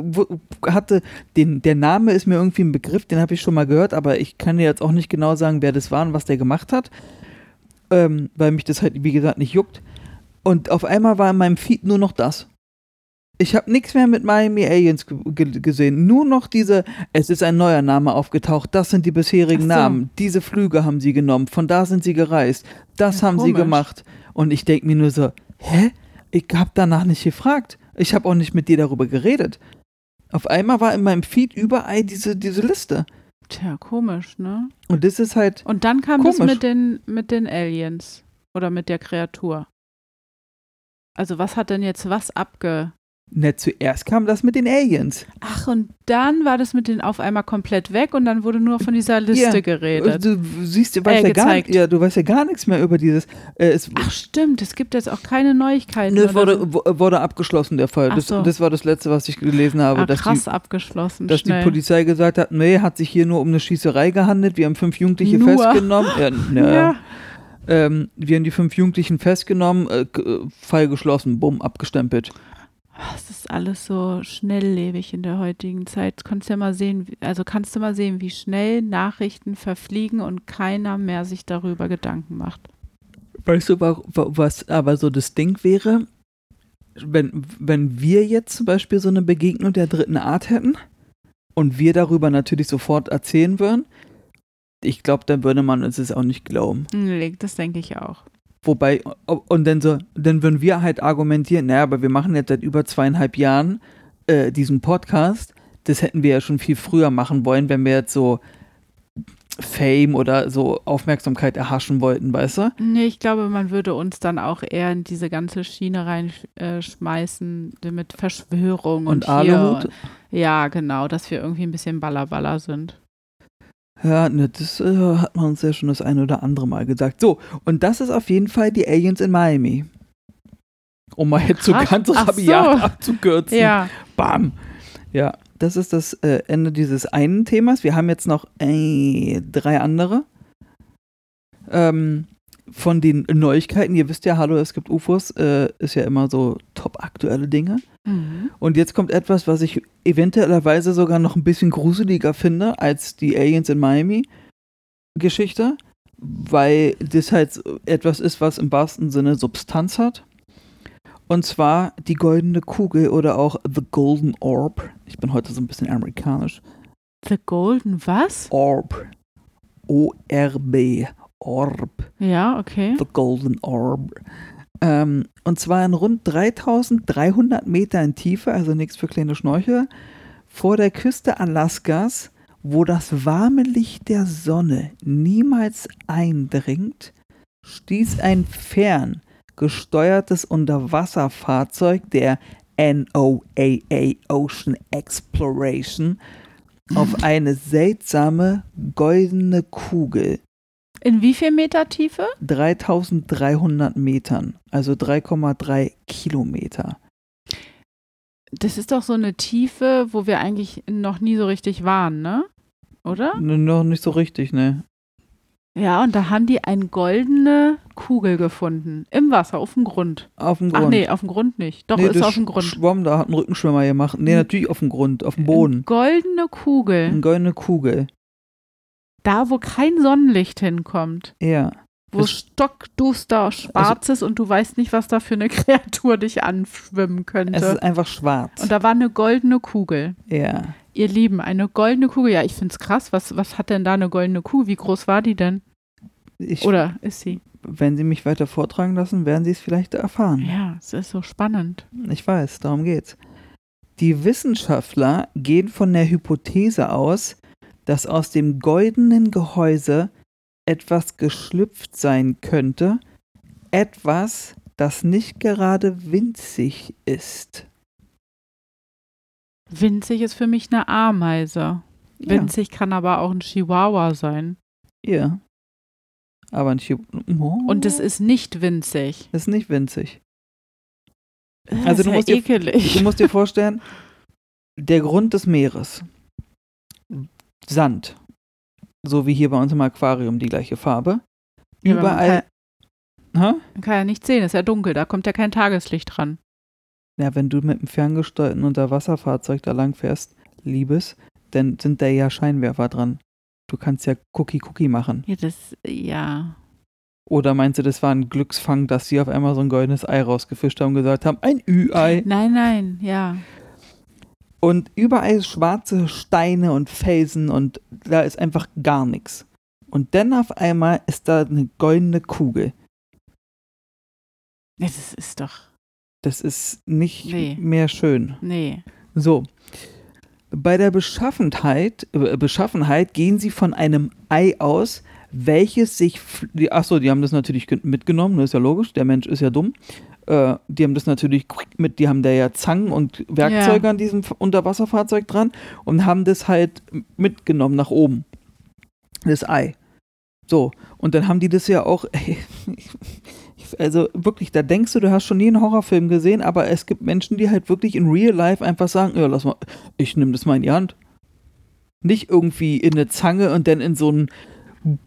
hatte, den, der Name ist mir irgendwie ein Begriff, den habe ich schon mal gehört, aber ich kann dir jetzt auch nicht genau sagen, wer das war und was der gemacht hat, ähm, weil mich das halt, wie gesagt, nicht juckt. Und auf einmal war in meinem Feed nur noch das. Ich habe nichts mehr mit Miami Aliens ge ge gesehen. Nur noch diese, es ist ein neuer Name aufgetaucht. Das sind die bisherigen
so.
Namen. Diese Flüge haben sie genommen. Von da sind sie gereist. Das
Ja,
haben sie
komisch.
gemacht. Und ich denke mir nur so, hä? Ich habe danach nicht gefragt. Ich habe auch nicht mit dir darüber geredet. Auf einmal war in meinem Feed überall diese, diese Liste.
Tja, komisch, ne?
Und das ist halt,
Und dann kam das
Komisch.
mit den, mit den Aliens oder mit der Kreatur. Also was hat denn jetzt was abge...
ne, zuerst kam das mit den Aliens.
Ach, und dann war das mit den auf einmal komplett weg und dann wurde nur von dieser Liste
Ja,
geredet.
Du siehst, du weißt,
Äh,
ja gar, ja, du weißt ja gar nichts mehr über dieses. Äh,
Ach stimmt, es gibt jetzt auch keine Neuigkeiten. Oder
wurde, wo- wurde abgeschlossen, der Fall. Das,
so.
das war das Letzte, was ich gelesen habe.
ah,
dass
krass
die,
abgeschlossen,
dass die
schnell.
Polizei gesagt hat, nee, hat sich hier nur um eine Schießerei gehandelt. Wir haben fünf Jugendliche
Nur.
festgenommen. Ja, na,
ja.
ähm, wir haben die fünf Jugendlichen festgenommen, äh, äh, Fall geschlossen, bumm, abgestempelt.
Ah, Es ist alles so schnelllebig in der heutigen Zeit. Kannst ja mal sehen, also kannst du mal sehen, wie schnell Nachrichten verfliegen und keiner mehr sich darüber Gedanken macht.
Weißt du, wa- wa- was aber so das Ding wäre, wenn, wenn wir jetzt zum Beispiel so eine Begegnung der dritten Art hätten und wir darüber natürlich sofort erzählen würden, ich glaube, dann würde man uns es auch nicht glauben.
Nee, das denke ich auch.
Wobei, und dann so, dann würden wir halt argumentieren, naja, aber wir machen jetzt seit über zweieinhalb Jahren äh, diesen Podcast. Das hätten wir ja schon viel früher machen wollen, wenn wir jetzt so Fame oder so Aufmerksamkeit erhaschen wollten, weißt du?
Nee, ich glaube, man würde uns dann auch eher in diese ganze Schiene reinschmeißen äh, mit Verschwörung und, und Aluhut. Ja, genau, dass wir irgendwie ein bisschen ballerballer sind.
Ja, ne, das äh, hat man uns ja schon das eine oder andere Mal gesagt. So, und das ist auf jeden Fall die Aliens in Miami. Um mal jetzt so ganz rabiat so. abzukürzen.
Ja.
Bam. Ja, das ist das äh, Ende dieses einen Themas. Wir haben jetzt noch äh, drei andere. Ähm, von den Neuigkeiten, ihr wisst ja, hallo, es gibt UFOs, äh, ist ja immer so top aktuelle Dinge. Mhm. Und jetzt kommt etwas, was ich eventuellerweise sogar noch ein bisschen gruseliger finde als die Aliens in Miami Geschichte, weil das halt etwas ist, was im wahrsten Sinne Substanz hat. Und zwar die goldene Kugel oder auch The Golden Orb. Ich bin heute so ein bisschen amerikanisch.
The Golden was?
Orb. O-R-B. Orb.
Ja, okay.
The Golden Orb. Ähm, und zwar in rund 3300 Meter in Tiefe, also nichts für kleine Schnorchel, vor der Küste Alaskas, wo das warme Licht der Sonne niemals eindringt, stieß ein fern gesteuertes Unterwasserfahrzeug der NOAA Ocean Exploration auf eine seltsame goldene Kugel.
In wie viel Meter Tiefe?
3300 Metern, also 3,3 Kilometer.
Das ist doch so eine Tiefe, wo wir eigentlich noch nie so richtig waren, ne? Oder?
Noch nicht so richtig, ne?
Ja, und da haben die eine goldene Kugel gefunden. Im Wasser, auf dem Grund.
Auf dem Grund.
Ach nee, auf dem Grund nicht. Doch, nee, ist auf dem Grund.
Schwamm, da hat ein Rückenschwimmer gemacht. Nee, natürlich auf dem Grund, auf dem Boden. Eine
goldene Kugel.
Eine goldene Kugel.
Da, wo kein Sonnenlicht hinkommt.
Ja.
Wo es stockduster schwarz also, ist und du weißt nicht, was da für eine Kreatur dich anschwimmen könnte.
Es ist einfach schwarz.
Und da war eine goldene Kugel.
Ja.
Ihr Lieben, eine goldene Kugel. Ja, ich finde es krass. Was, was hat denn da eine goldene Kuh? Wie groß war die denn? Ich, Oder ist sie?
Wenn Sie mich weiter vortragen lassen, werden Sie es vielleicht erfahren.
Ja, es ist so spannend.
Ich weiß, darum geht's. Die Wissenschaftler gehen von der Hypothese aus, dass aus dem goldenen Gehäuse etwas geschlüpft sein könnte, etwas, das nicht gerade winzig ist.
Winzig ist für mich eine Ameise. Ja. Winzig kann aber auch ein Chihuahua sein.
Ja. Aber ein Chihuahua. Oh.
Und es ist nicht winzig.
Es ist nicht winzig.
Das also du musst, dir,
du musst dir vorstellen, der Grund des Meeres, Sand, so wie hier bei uns im Aquarium die gleiche Farbe. Ja, Überall.
Man kann, man kann ja nicht sehen, ist ja dunkel, da kommt ja kein Tageslicht dran.
Ja, wenn du mit einem ferngesteuerten Unterwasserfahrzeug da lang fährst, Liebes, dann sind da ja Scheinwerfer dran. Du kannst ja Cookie-Cookie machen.
Ja, das, ja.
Oder meinst du, das war ein Glücksfang, dass sie auf einmal so ein goldenes Ei rausgefischt haben und gesagt haben, ein Ü-Ei?
Nein, nein, ja.
Und überall schwarze Steine und Felsen und da ist einfach gar nichts. Und dann auf einmal ist da eine goldene Kugel.
Das ist doch.
Das ist nicht nee. mehr schön.
Nee.
So. Bei der Beschaffenheit, äh, Beschaffenheit gehen sie von einem Ei aus, welches sich. Achso, die haben das natürlich mitgenommen, das ist ja logisch, der Mensch ist ja dumm. Äh, die haben das natürlich mit, die haben da ja Zangen und Werkzeuge ja. an diesem Unterwasserfahrzeug dran und haben das halt mitgenommen nach oben. Das Ei. So, und dann haben die das ja auch. Ey, also wirklich, da denkst du, du hast schon nie einen Horrorfilm gesehen, aber es gibt Menschen, die halt wirklich in real life einfach sagen, ja, lass mal, ich nehme das mal in die Hand. Nicht irgendwie in eine Zange und dann in so einen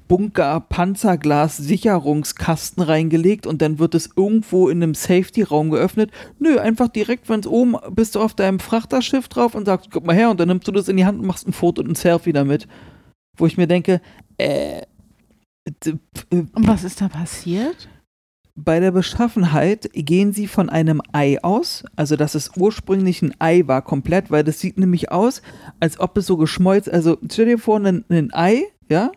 Bunker-Panzerglas-Sicherungskasten reingelegt und dann wird es irgendwo in einem Safety-Raum geöffnet. Nö, einfach direkt, wenn es oben bist du auf deinem Frachterschiff drauf und sagst, guck mal her und dann nimmst du das in die Hand und machst ein Foto und ein Selfie damit. Wo ich mir denke, äh.
Und was ist da passiert?
bei der Beschaffenheit gehen sie von einem Ei aus, also dass es ursprünglich ein Ei war, komplett, weil das sieht nämlich aus, als ob es so geschmolzen, also stell dir vor, ein, ein Ei, ja,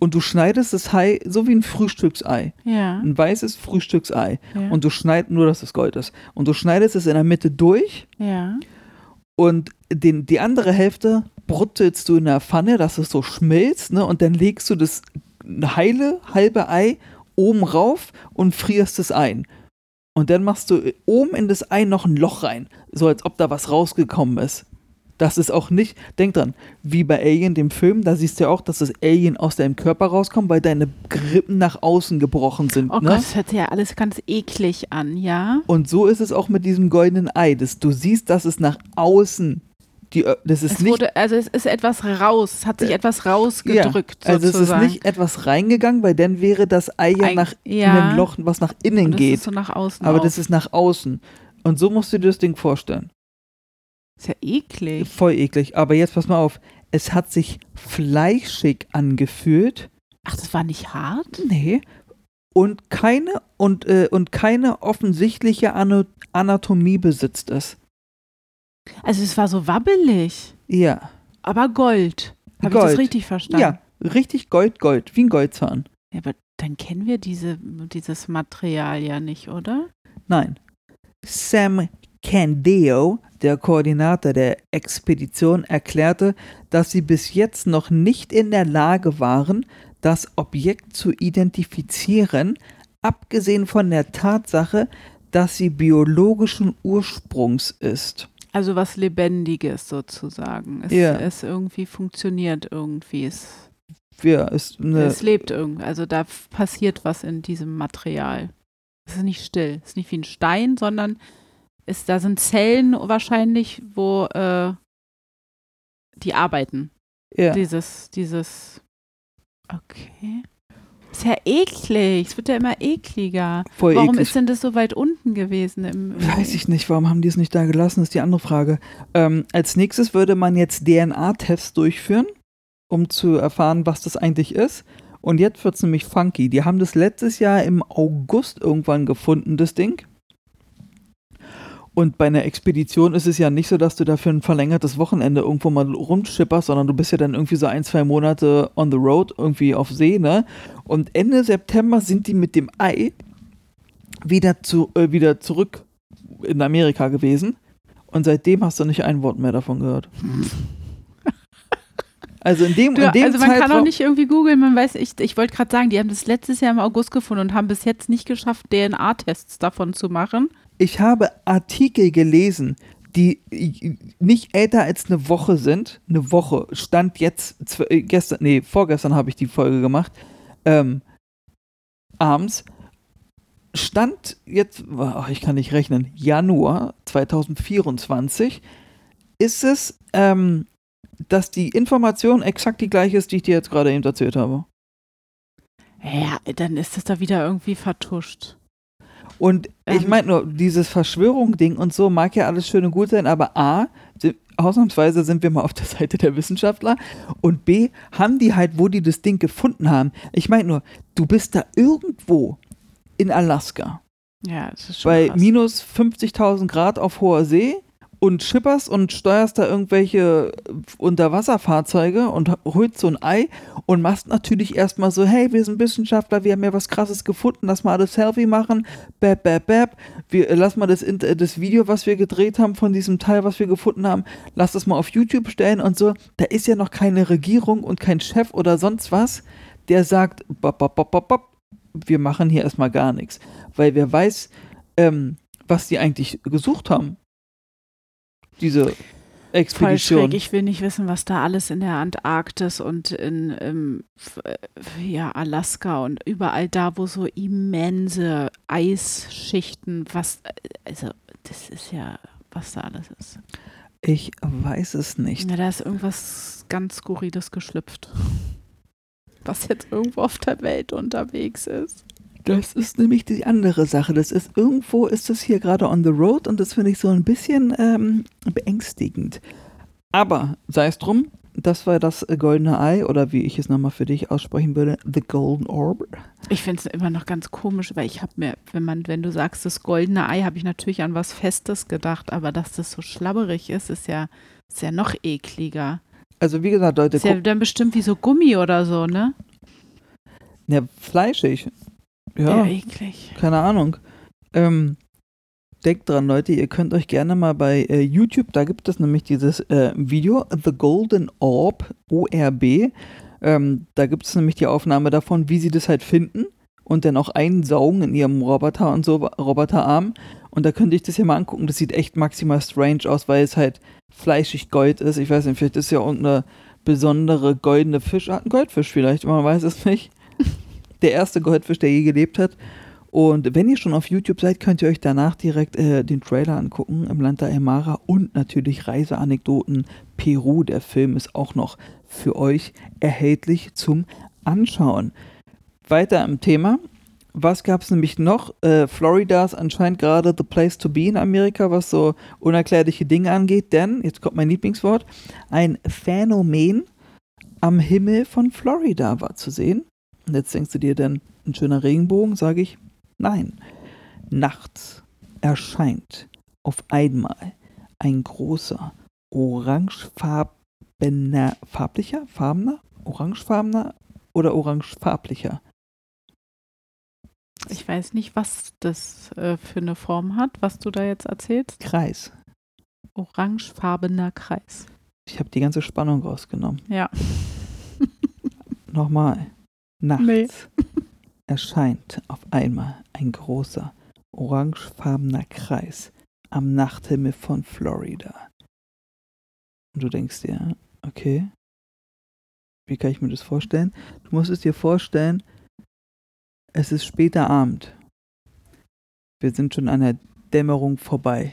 und du schneidest das Ei so wie ein Frühstücksei.
Ja.
Ein weißes Frühstücksei.
Ja.
Und du schneidest, nur dass es Gold ist. Und du schneidest es in der Mitte durch
ja.
und den, die andere Hälfte brutzelst du in der Pfanne, dass es so schmilzt, ne? Und dann legst du das heile, halbe Ei oben rauf und frierst es ein. Und dann machst du oben in das Ei noch ein Loch rein, so als ob da was rausgekommen ist. Das ist auch nicht, denk dran, wie bei Alien, dem Film, da siehst du ja auch, dass das Alien aus deinem Körper rauskommt, weil deine Rippen nach außen gebrochen sind.
Oh
ne?
Gott, das hört sich ja alles ganz eklig an, ja?
Und so ist es auch mit diesem goldenen Ei. Das, du siehst, dass es nach außen, die, das ist
Es
nicht
wurde, also es ist etwas raus, es hat sich etwas rausgedrückt
Ja, also
sozusagen.
es ist nicht etwas reingegangen, weil dann wäre das Ei ja
Ein-
nach
ja.
in ein Loch, was nach innen geht.
ist so nach außen
aber
auf.
das ist nach außen. Und so musst du dir das Ding vorstellen.
Ist ja eklig.
Voll eklig. Aber jetzt pass mal auf. Es hat sich fleischig angefühlt.
Ach, das war nicht hart?
Nee. Und keine, und, äh, und keine offensichtliche Ano Anatomie besitzt es.
Also es war so wabbelig,
Ja.
aber Gold. Habe ich das richtig verstanden?
Ja. Richtig Gold, Gold. Wie ein Goldzahn.
Ja, aber dann kennen wir diese, dieses Material ja nicht, oder?
Nein. Sam Candeo, der Koordinator der Expedition, erklärte, dass sie bis jetzt noch nicht in der Lage waren, das Objekt zu identifizieren, abgesehen von der Tatsache, dass sie biologischen Ursprungs ist.
Also was Lebendiges sozusagen. Es,
Ja.
es irgendwie funktioniert irgendwie. Es,
Ja, eine,
es lebt irgendwie. Also da passiert was in diesem Material. Es ist nicht still. Es ist nicht wie ein Stein, sondern es, da sind Zellen wahrscheinlich, wo äh, die arbeiten.
ja.
Dieses, dieses. Okay. Ist ja eklig. Es wird ja immer ekliger.
voll
Warum
eklig.
ist denn das so weit unten gewesen? Im, im
Weiß ich nicht, warum haben die es nicht da gelassen, ist die andere Frage. Ähm, als nächstes würde man jetzt DNA-Tests durchführen, um zu erfahren, was das eigentlich ist. Und jetzt wird es nämlich funky. Die haben das letztes Jahr im August irgendwann gefunden, das Ding. Und bei einer Expedition ist es ja nicht so, dass du dafür ein verlängertes Wochenende irgendwo mal rumschipperst, sondern du bist ja dann irgendwie so ein, zwei Monate on the road, irgendwie auf See, ne? Und Ende September sind die mit dem Ei wieder, zu, äh, wieder zurück in Amerika gewesen. Und seitdem hast du nicht ein Wort mehr davon gehört. Also in dem,
Du,
in dem
also man kann auch
Zeitraum-
nicht irgendwie googeln, man weiß, ich, ich wollte gerade sagen, die haben das letztes Jahr im August gefunden und haben bis jetzt nicht geschafft, DNA-Tests davon zu machen.
Ich habe Artikel gelesen, die nicht älter als eine Woche sind. Eine Woche. Stand jetzt, äh, gestern, nee, vorgestern habe ich die Folge gemacht. Ähm, abends. Stand jetzt, ach, ich kann nicht rechnen, Januar 2024 ist es, ähm, dass die Information exakt die gleiche ist, die ich dir jetzt gerade eben erzählt habe.
Ja, dann ist das da wieder irgendwie vertuscht.
Und ich
Ähm.
meine nur, dieses Verschwörung-Ding und so mag ja alles schön und gut sein, aber A, ausnahmsweise sind wir mal auf der Seite der Wissenschaftler und B, haben die halt, wo die das Ding gefunden haben. Ich meine nur, du bist da irgendwo in Alaska
Ja, das ist schon
bei
krass.
minus 50.000 Grad auf hoher See und schipperst und steuerst da irgendwelche Unterwasserfahrzeuge und holst so ein Ei und machst natürlich erstmal so, hey, wir sind Wissenschaftler, wir haben ja was krasses gefunden, lass mal alles Selfie machen, bäb, bäb, bäb, wir, lass mal das, das Video, was wir gedreht haben von diesem Teil, was wir gefunden haben, lass das mal auf YouTube stellen und so. Da ist ja noch keine Regierung und kein Chef oder sonst was, der sagt, bop, bop, bop, bop, bop, wir machen hier erstmal gar nichts. Weil wer weiß, ähm, was die eigentlich gesucht haben. Diese
Voll
Expedition.
schräg. Ich will nicht wissen, was da alles in der Antarktis und in ähm, f- äh, ja, Alaska und überall da, wo so immense Eisschichten, was, äh, also das ist ja, was da alles ist.
Ich weiß es nicht.
Ja, da ist irgendwas ganz Skurriles geschlüpft. Was jetzt irgendwo auf der Welt unterwegs ist.
Das ist nämlich die andere Sache. Das ist irgendwo ist das hier gerade on the road und das finde ich so ein bisschen ähm, beängstigend. Aber sei es drum, das war das goldene Ei oder wie ich es nochmal für dich aussprechen würde, The Golden Orb.
Ich finde es immer noch ganz komisch, weil ich habe mir, wenn man, wenn du sagst, das goldene Ei, habe ich natürlich an was Festes gedacht, aber dass das so schlabberig ist, ist ja, ist ja noch ekliger.
Also wie gesagt, Leute,
Ist ja dann bestimmt wie so Gummi oder so, ne?
ja, fleischig. Ja,
eklig.
keine Ahnung. Ähm, denkt dran, Leute, ihr könnt euch gerne mal bei äh, YouTube, da gibt es nämlich dieses äh, Video, The Golden Orb, ORB. Ähm, da gibt es nämlich die Aufnahme davon, wie sie das halt finden und dann auch einsaugen in ihrem Roboter und so, Roboterarm. Und da könnte ich das ja mal angucken. Das sieht echt maximal strange aus, weil es halt fleischig Gold ist. Ich weiß nicht, vielleicht ist ja irgendeine besondere goldene Fischart. Ein Goldfisch vielleicht, man weiß es nicht. Der erste Goldfisch, der je gelebt hat. Und wenn ihr schon auf YouTube seid, könnt ihr euch danach direkt äh, den Trailer angucken im Land der Aymara und natürlich Reiseanekdoten Peru. Der Film ist auch noch für euch erhältlich zum Anschauen. Weiter im Thema. Was gab es nämlich noch? Äh, Florida ist anscheinend gerade the place to be in Amerika, was so unerklärliche Dinge angeht, denn, jetzt kommt mein Lieblingswort, ein Phänomen am Himmel von Florida war zu sehen. Und jetzt denkst du dir dann, ein schöner Regenbogen, sage ich, nein. Nachts erscheint auf einmal ein großer, orangefarbener, farblicher, farbener, orangefarbener oder orangefarblicher
Ich weiß nicht, was das äh, für eine Form hat, was du da jetzt erzählst.
Kreis.
Orangefarbener Kreis.
Ich habe die ganze Spannung rausgenommen.
Ja.
Nochmal. Nachts
Nee.
erscheint auf einmal ein großer, orangefarbener Kreis am Nachthimmel von Florida. Und du denkst dir, okay, wie kann ich mir das vorstellen? Du musst es dir vorstellen, es ist später Abend. Wir sind schon an der Dämmerung vorbei.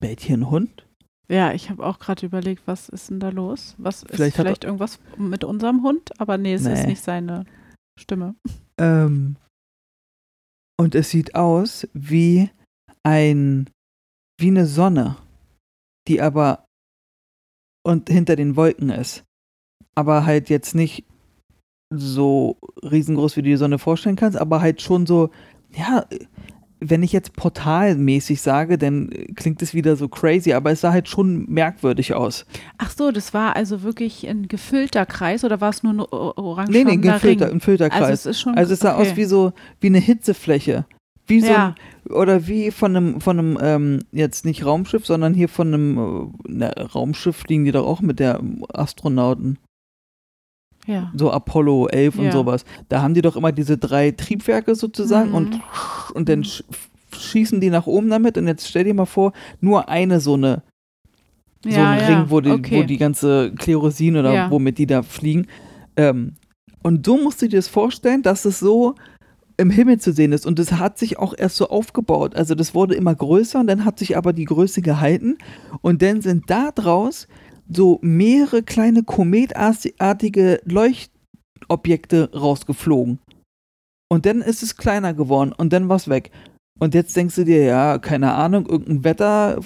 Bellt hier ein Hund?
Ja, ich habe auch gerade überlegt, was ist denn da los? Was ist
Vielleicht
vielleicht,
hat
irgendwas mit unserem Hund? Aber nee, es ist
Nee.
nicht seine Stimme.
Ähm, und es sieht aus wie ein, wie eine Sonne, die aber und hinter den Wolken ist. Aber halt jetzt nicht so riesengroß, wie du die Sonne vorstellen kannst, aber halt schon so, ja, wenn ich jetzt portalmäßig sage, dann klingt es wieder so crazy, aber es sah halt schon merkwürdig aus.
Ach so, das war also wirklich ein gefüllter Kreis oder war es nur ein o-
Nee, nee, ein gefüllter,
Ring?
ein Filterkreis.
Also es ist schon
Also es sah
okay.
aus wie so, wie eine Hitzefläche. Wie so
Ja.
ein, oder wie von einem, von einem, ähm, jetzt nicht Raumschiff, sondern hier von einem, äh, na, Raumschiff fliegen die doch auch mit der Astronauten.
Ja.
So Apollo 11 und
Ja.
sowas. Da haben die doch immer diese drei Triebwerke sozusagen
Mhm.
und, und dann sch schießen die nach oben damit und jetzt stell dir mal vor, nur eine so eine, so
ja,
ein. Ring, wo die,
okay.
wo die ganze Klerosin oder womit die da fliegen. Ähm, und so musst du dir das vorstellen, dass es so im Himmel zu sehen ist. Und das hat sich auch erst so aufgebaut. Also das wurde immer größer und dann hat sich aber die Größe gehalten. Und dann sind da draus so mehrere kleine kometartige Leuchtobjekte rausgeflogen. Und dann ist es kleiner geworden und dann war es weg. Und jetzt denkst du dir, ja, keine Ahnung, irgendein Wetter,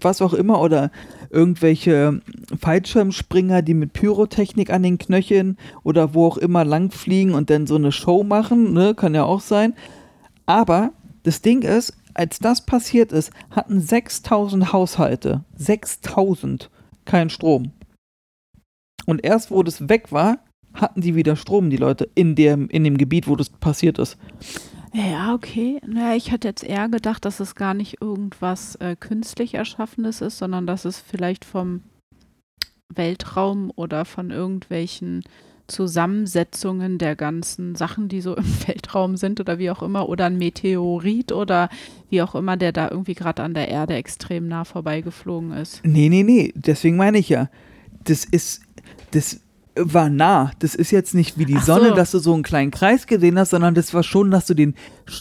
was auch immer, oder irgendwelche Fallschirmspringer, die mit Pyrotechnik an den Knöcheln oder wo auch immer langfliegen und dann so eine Show machen, ne, kann ja auch sein. Aber das Ding ist, als das passiert ist, hatten 6000 Haushalte, 6000, keinen Strom. Und erst wo das weg war, hatten die wieder Strom, die Leute, in dem, in dem Gebiet, wo das passiert ist.
Ja, okay. Naja, ich hatte jetzt eher gedacht, dass es gar nicht irgendwas äh, künstlich Erschaffenes ist, sondern dass es vielleicht vom Weltraum oder von irgendwelchen Zusammensetzungen der ganzen Sachen, die so im Weltraum sind oder wie auch immer, oder ein Meteorit oder wie auch immer, der da irgendwie gerade an der Erde extrem nah vorbeigeflogen ist.
Nee, nee, nee, deswegen meine ich ja, das ist, das war nah. Das ist jetzt nicht wie die
Ach
Sonne,
so.
dass du so einen kleinen Kreis gesehen hast, sondern das war schon, dass du den,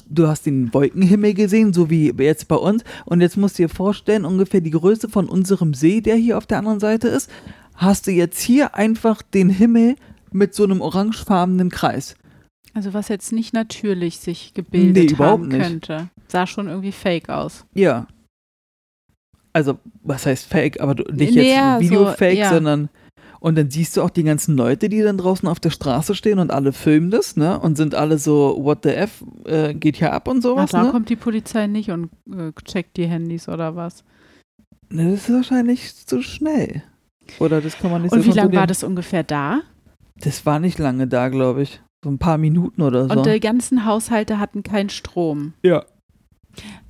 du hast den Wolkenhimmel gesehen, so wie jetzt bei uns. Und jetzt musst du dir vorstellen, ungefähr die Größe von unserem See, der hier auf der anderen Seite ist, hast du jetzt hier einfach den Himmel mit so einem orangefarbenen Kreis.
Also was jetzt nicht natürlich sich gebildet
Nee, überhaupt
haben
nicht.
könnte. Sah schon irgendwie fake aus.
Ja. Also, was heißt Fake? Aber nicht
Nee,
jetzt
ja, so,
Video-Fake,
ja.
sondern. Und dann siehst du auch die ganzen Leute, die dann draußen auf der Straße stehen und alle filmen das, ne? Und sind alle so, what the F, äh, geht hier ab und sowas,
da
ne?
kommt die Polizei nicht und äh, checkt die Handys oder was.
Ne, Das ist wahrscheinlich zu schnell. Oder das kann man nicht
Und
so
wie lange war das ungefähr da?
Das war nicht lange da, glaube ich. So ein paar Minuten oder so.
Und die ganzen Haushalte hatten keinen Strom.
ja.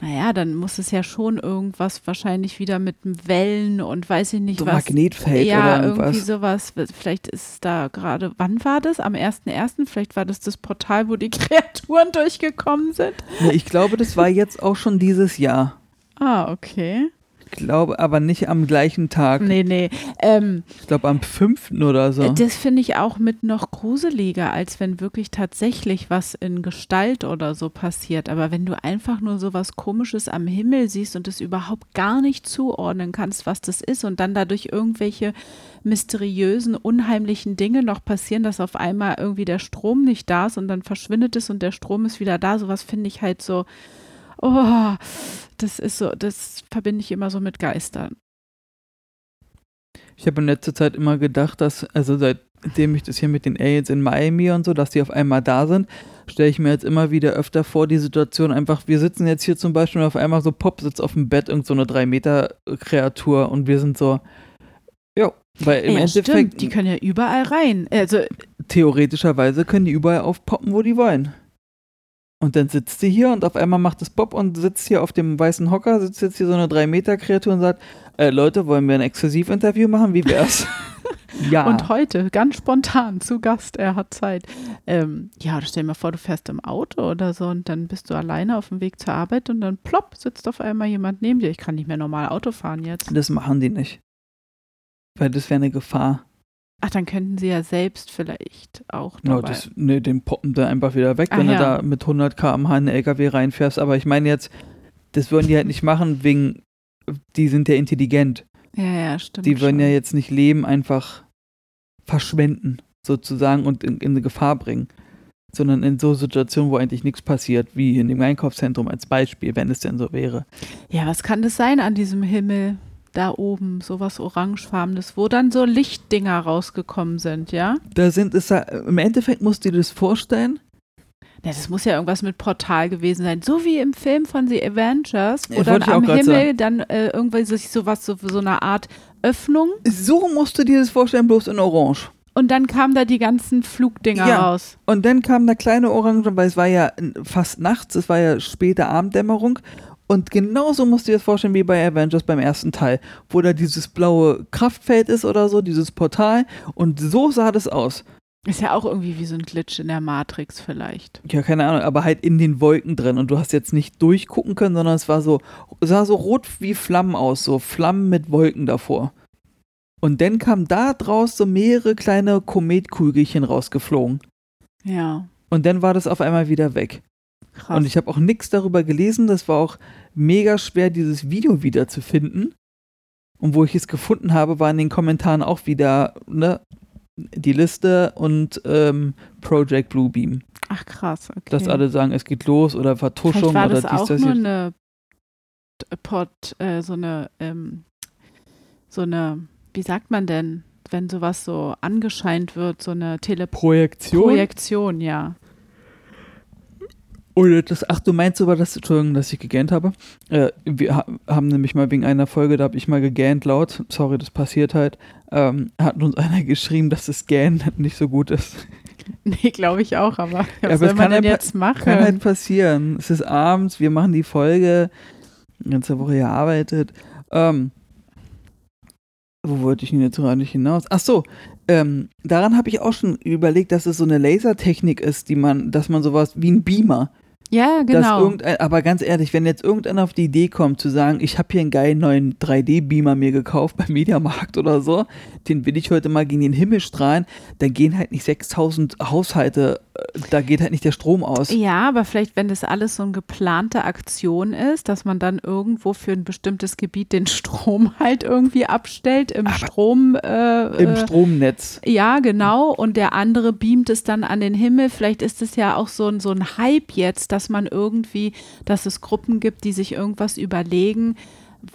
Naja, dann muss es ja schon irgendwas wahrscheinlich wieder mit Wellen und weiß ich nicht
So
was.
Magnetfeld
ja,
oder
irgendwie
irgendwas.
sowas. Vielleicht ist da gerade, wann war das? Am 1.1.? Vielleicht war das das Portal, wo die Kreaturen durchgekommen sind.
Ne, ich glaube, das war jetzt auch schon dieses Jahr.
Ah, okay.
Ich glaube, aber nicht am gleichen Tag.
Nee, nee. Ähm,
Ich glaube, am 5. oder so.
Das finde ich auch mit noch gruseliger, als wenn wirklich tatsächlich was in Gestalt oder so passiert. Aber wenn du einfach nur so was Komisches am Himmel siehst und es überhaupt gar nicht zuordnen kannst, was das ist und dann dadurch irgendwelche mysteriösen, unheimlichen Dinge noch passieren, dass auf einmal irgendwie der Strom nicht da ist und dann verschwindet es und der Strom ist wieder da, sowas finde ich halt so, oh, das ist so, das verbinde ich immer so mit Geistern.
Ich habe in letzter Zeit immer gedacht, dass, also seitdem ich das hier mit den Aliens in Miami und so, dass die auf einmal da sind, stelle ich mir jetzt immer wieder öfter vor, die Situation einfach, wir sitzen jetzt hier zum Beispiel und auf einmal so Pop sitzt auf dem Bett, irgend so eine 3-Meter-Kreatur und wir sind so, jo, weil im
ja,
Endeffekt,
stimmt, die können ja überall rein. Also
theoretischerweise können die überall aufpoppen, wo die wollen. Und dann sitzt sie hier und auf einmal macht es Pop und sitzt hier auf dem weißen Hocker, sitzt jetzt hier so eine 3-Meter-Kreatur und sagt, äh, Leute, wollen wir ein Exklusivinterview machen? Wie wär's? ja.
Und heute, ganz spontan, zu Gast, er hat Zeit. Ähm, ja, stell dir mal vor, du fährst im Auto oder so und dann bist du alleine auf dem Weg zur Arbeit und dann plopp, sitzt auf einmal jemand neben dir. Ich kann nicht mehr normal Auto fahren jetzt.
Das machen die nicht. Weil das wäre eine Gefahr.
Ach, dann könnten sie ja selbst vielleicht auch
No,
dabei.
das, nee, den poppen da einfach wieder weg,
Ach
wenn
ja.
du da mit 100 km/h in den LKW reinfährst. Aber ich meine jetzt, das würden die halt nicht machen, wegen, die sind ja intelligent.
ja, ja, stimmt.
Die würden
schon.
ja jetzt nicht Leben einfach verschwenden, sozusagen, und in, in eine Gefahr bringen. Sondern in so Situationen, wo eigentlich nichts passiert, wie in dem Einkaufszentrum als Beispiel, wenn es denn so wäre.
Ja, was kann das sein an diesem Himmel da oben, sowas orangefarbenes, wo dann so Lichtdinger rausgekommen sind, ja?
Da sind es, ja- im Endeffekt musst du dir das vorstellen,
Ja, das muss ja irgendwas mit Portal gewesen sein. So wie im Film von The Avengers, wo dann am Himmel dann äh, irgendwie so, sowas, so, so eine Art Öffnung
so musst du dir das vorstellen, bloß in Orange.
und dann kamen da die ganzen Flugdinger
Ja.
raus.
Und dann kam eine kleine Orange, weil es war ja fast nachts, es war ja späte Abenddämmerung. Und genauso musst du dir das vorstellen wie bei Avengers beim ersten Teil, wo da dieses blaue Kraftfeld ist oder so, dieses Portal. Und so sah das aus.
Ist ja auch irgendwie wie so ein Glitch in der Matrix vielleicht.
Ja, keine Ahnung, aber halt in den Wolken drin. Und du hast jetzt nicht durchgucken können, sondern es war so, sah so rot wie Flammen aus, so Flammen mit Wolken davor. Und dann kamen da draus so mehrere kleine Kometkugelchen rausgeflogen.
Ja,
Und dann war das auf einmal wieder weg.
Krass.
Und ich habe auch nichts darüber gelesen. Das war auch mega schwer, dieses Video wieder zu finden. Und wo ich es gefunden habe, war in den Kommentaren auch wieder ne, die Liste und ähm, Project Bluebeam.
Ach krass, okay.
Dass alle sagen, es geht los oder Vertuschung
Vielleicht war
oder
das
dies,
auch
das,
nur eine Pod, äh, so eine, ähm, so eine, wie sagt man denn, wenn sowas so angescheint wird, so eine
Projektion.
Teleprojektion, ja.
Oder das, ach, du meinst sogar, dass, Entschuldigung, dass ich gegähnt habe. Äh, wir ha haben nämlich mal wegen einer Folge, da habe ich mal gegähnt laut. Sorry, das passiert halt. Ähm, hat uns einer geschrieben, dass das Gähnen nicht so gut ist.
Nee, glaube ich auch, aber was
aber
soll man
kann
denn
ja pa-
jetzt machen?
Kann halt passieren. Es ist abends, wir machen die Folge, die ganze Woche gearbeitet. Ähm, wo wollte ich denn jetzt gerade nicht hinaus? Ach so, ähm, daran habe ich auch schon überlegt, dass es so eine Lasertechnik ist, die man, dass man sowas wie ein Beamer,
ja, genau.
aber ganz ehrlich, wenn jetzt irgendeiner auf die Idee kommt zu sagen, ich habe hier einen geilen neuen 3D-Beamer mir gekauft beim Mediamarkt oder so, den will ich heute mal gegen den Himmel strahlen, dann gehen halt nicht 6000 Haushalte, da geht halt nicht der Strom aus.
Ja, aber vielleicht, wenn das alles so eine geplante Aktion ist, dass man dann irgendwo für ein bestimmtes Gebiet den Strom halt irgendwie abstellt im Strom. Äh,
Im
äh,
Stromnetz.
Ja, genau. Und der andere beamt es dann an den Himmel. Vielleicht ist es ja auch so ein, so ein Hype jetzt, dass man irgendwie, dass es Gruppen gibt, die sich irgendwas überlegen,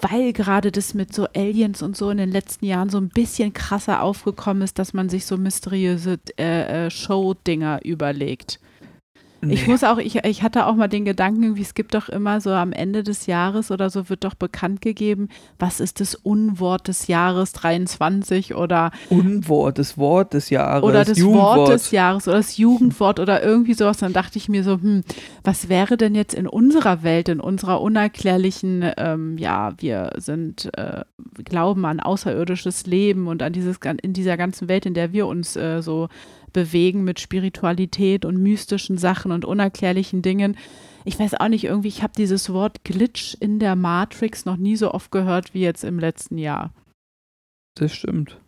weil gerade das mit so Aliens und so in den letzten Jahren so ein bisschen krasser aufgekommen ist, dass man sich so mysteriöse äh, äh, Show-Dinger überlegt. Ich muss auch, ich, ich hatte auch mal den Gedanken, irgendwie, es gibt doch immer so am Ende des Jahres oder so wird doch bekannt gegeben, was ist das Unwort des Jahres 23 oder
Unwort, das Wort des Jahres.
oder das
Jugendwort.
Wort des Jahres oder das Jugendwort oder irgendwie sowas. Dann dachte ich mir so, hm, was wäre denn jetzt in unserer Welt, in unserer unerklärlichen, ähm, ja, wir sind, äh, glauben an außerirdisches Leben und an dieses, in dieser ganzen Welt, in der wir uns äh, so bewegen mit Spiritualität und mystischen Sachen und unerklärlichen Dingen. Ich weiß auch nicht, irgendwie, ich habe dieses Wort Glitch in der Matrix noch nie so oft gehört wie jetzt im letzten Jahr,
Das stimmt.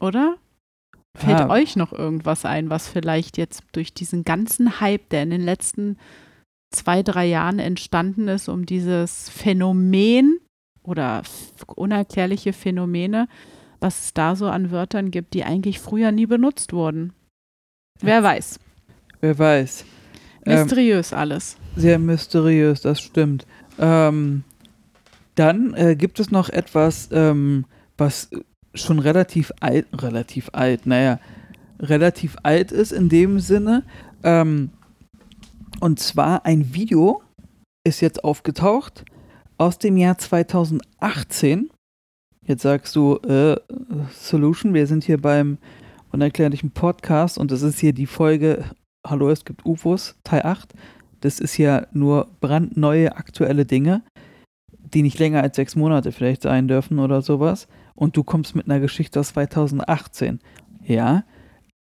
oder? Fällt
Ja.
euch noch irgendwas ein, was vielleicht jetzt durch diesen ganzen Hype, der in den letzten zwei, drei Jahren entstanden ist, um dieses Phänomen oder unerklärliche Phänomene, was es da so an Wörtern gibt, die eigentlich früher nie benutzt wurden? Wer weiß.
Wer weiß. Ähm,
Mysteriös alles.
sehr mysteriös, das stimmt. Ähm, dann äh, gibt es noch etwas, ähm, was schon relativ alt, relativ alt, naja, relativ alt ist in dem Sinne. Ähm, und zwar ein Video ist jetzt aufgetaucht aus dem Jahr 2018. Jetzt sagst du, äh, Solution, wir sind hier beim unerklärlichen Podcast und das ist hier die Folge Hallo, es gibt UFOs, Teil 8. Das ist ja nur brandneue aktuelle Dinge, die nicht länger als sechs Monate vielleicht sein dürfen oder sowas. Und du kommst mit einer Geschichte aus 2018. Ja,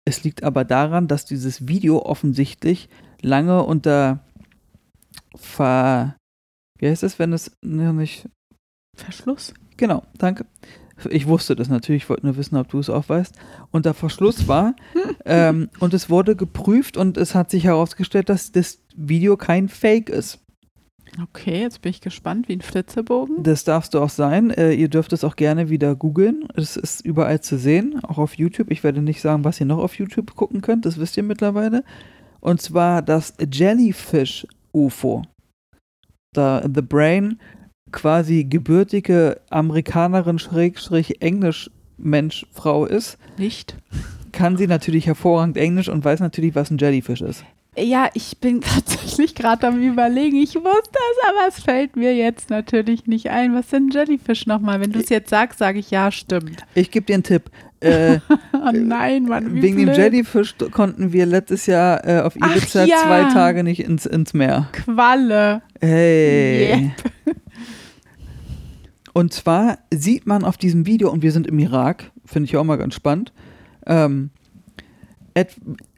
es liegt aber daran, dass dieses Video offensichtlich lange unter Ver... Wie heißt es, wenn es nicht...
Verschluss?
Genau, danke. Ich wusste das natürlich, ich wollte nur wissen, ob du es auch weißt. Unter Verschluss war ähm, und es wurde geprüft und es hat sich herausgestellt, dass das Video kein Fake ist.
Okay, jetzt bin ich gespannt, wie ein Flitzebogen.
Das darfst du auch sein. Äh, ihr dürft es auch gerne wieder googeln. Es ist überall zu sehen, auch auf YouTube. Ich werde nicht sagen, was ihr noch auf YouTube gucken könnt, das wisst ihr mittlerweile. Und zwar das Jellyfish UFO. Da The Brain quasi gebürtige Amerikanerin Schrägstrich Englisch Mensch Frau ist,
Nicht?
kann sie natürlich hervorragend Englisch und weiß natürlich, was ein Jellyfish ist.
Ja, ich bin tatsächlich gerade am überlegen. Ich wusste es, aber es fällt mir jetzt natürlich nicht ein. Was sind Jellyfish nochmal? Wenn du es jetzt sagst, sage ich ja, stimmt.
Ich gebe dir einen Tipp. Äh,
Oh nein, Mann, wie
wegen dem
blöd.
Jellyfish konnten wir letztes Jahr äh, auf
Ach
Ibiza
ja.
zwei Tage nicht ins, ins Meer.
Qualle.
Hey.
Yep.
Und zwar sieht man auf diesem Video, und wir sind im Irak, finde ich auch mal ganz spannend. Ähm,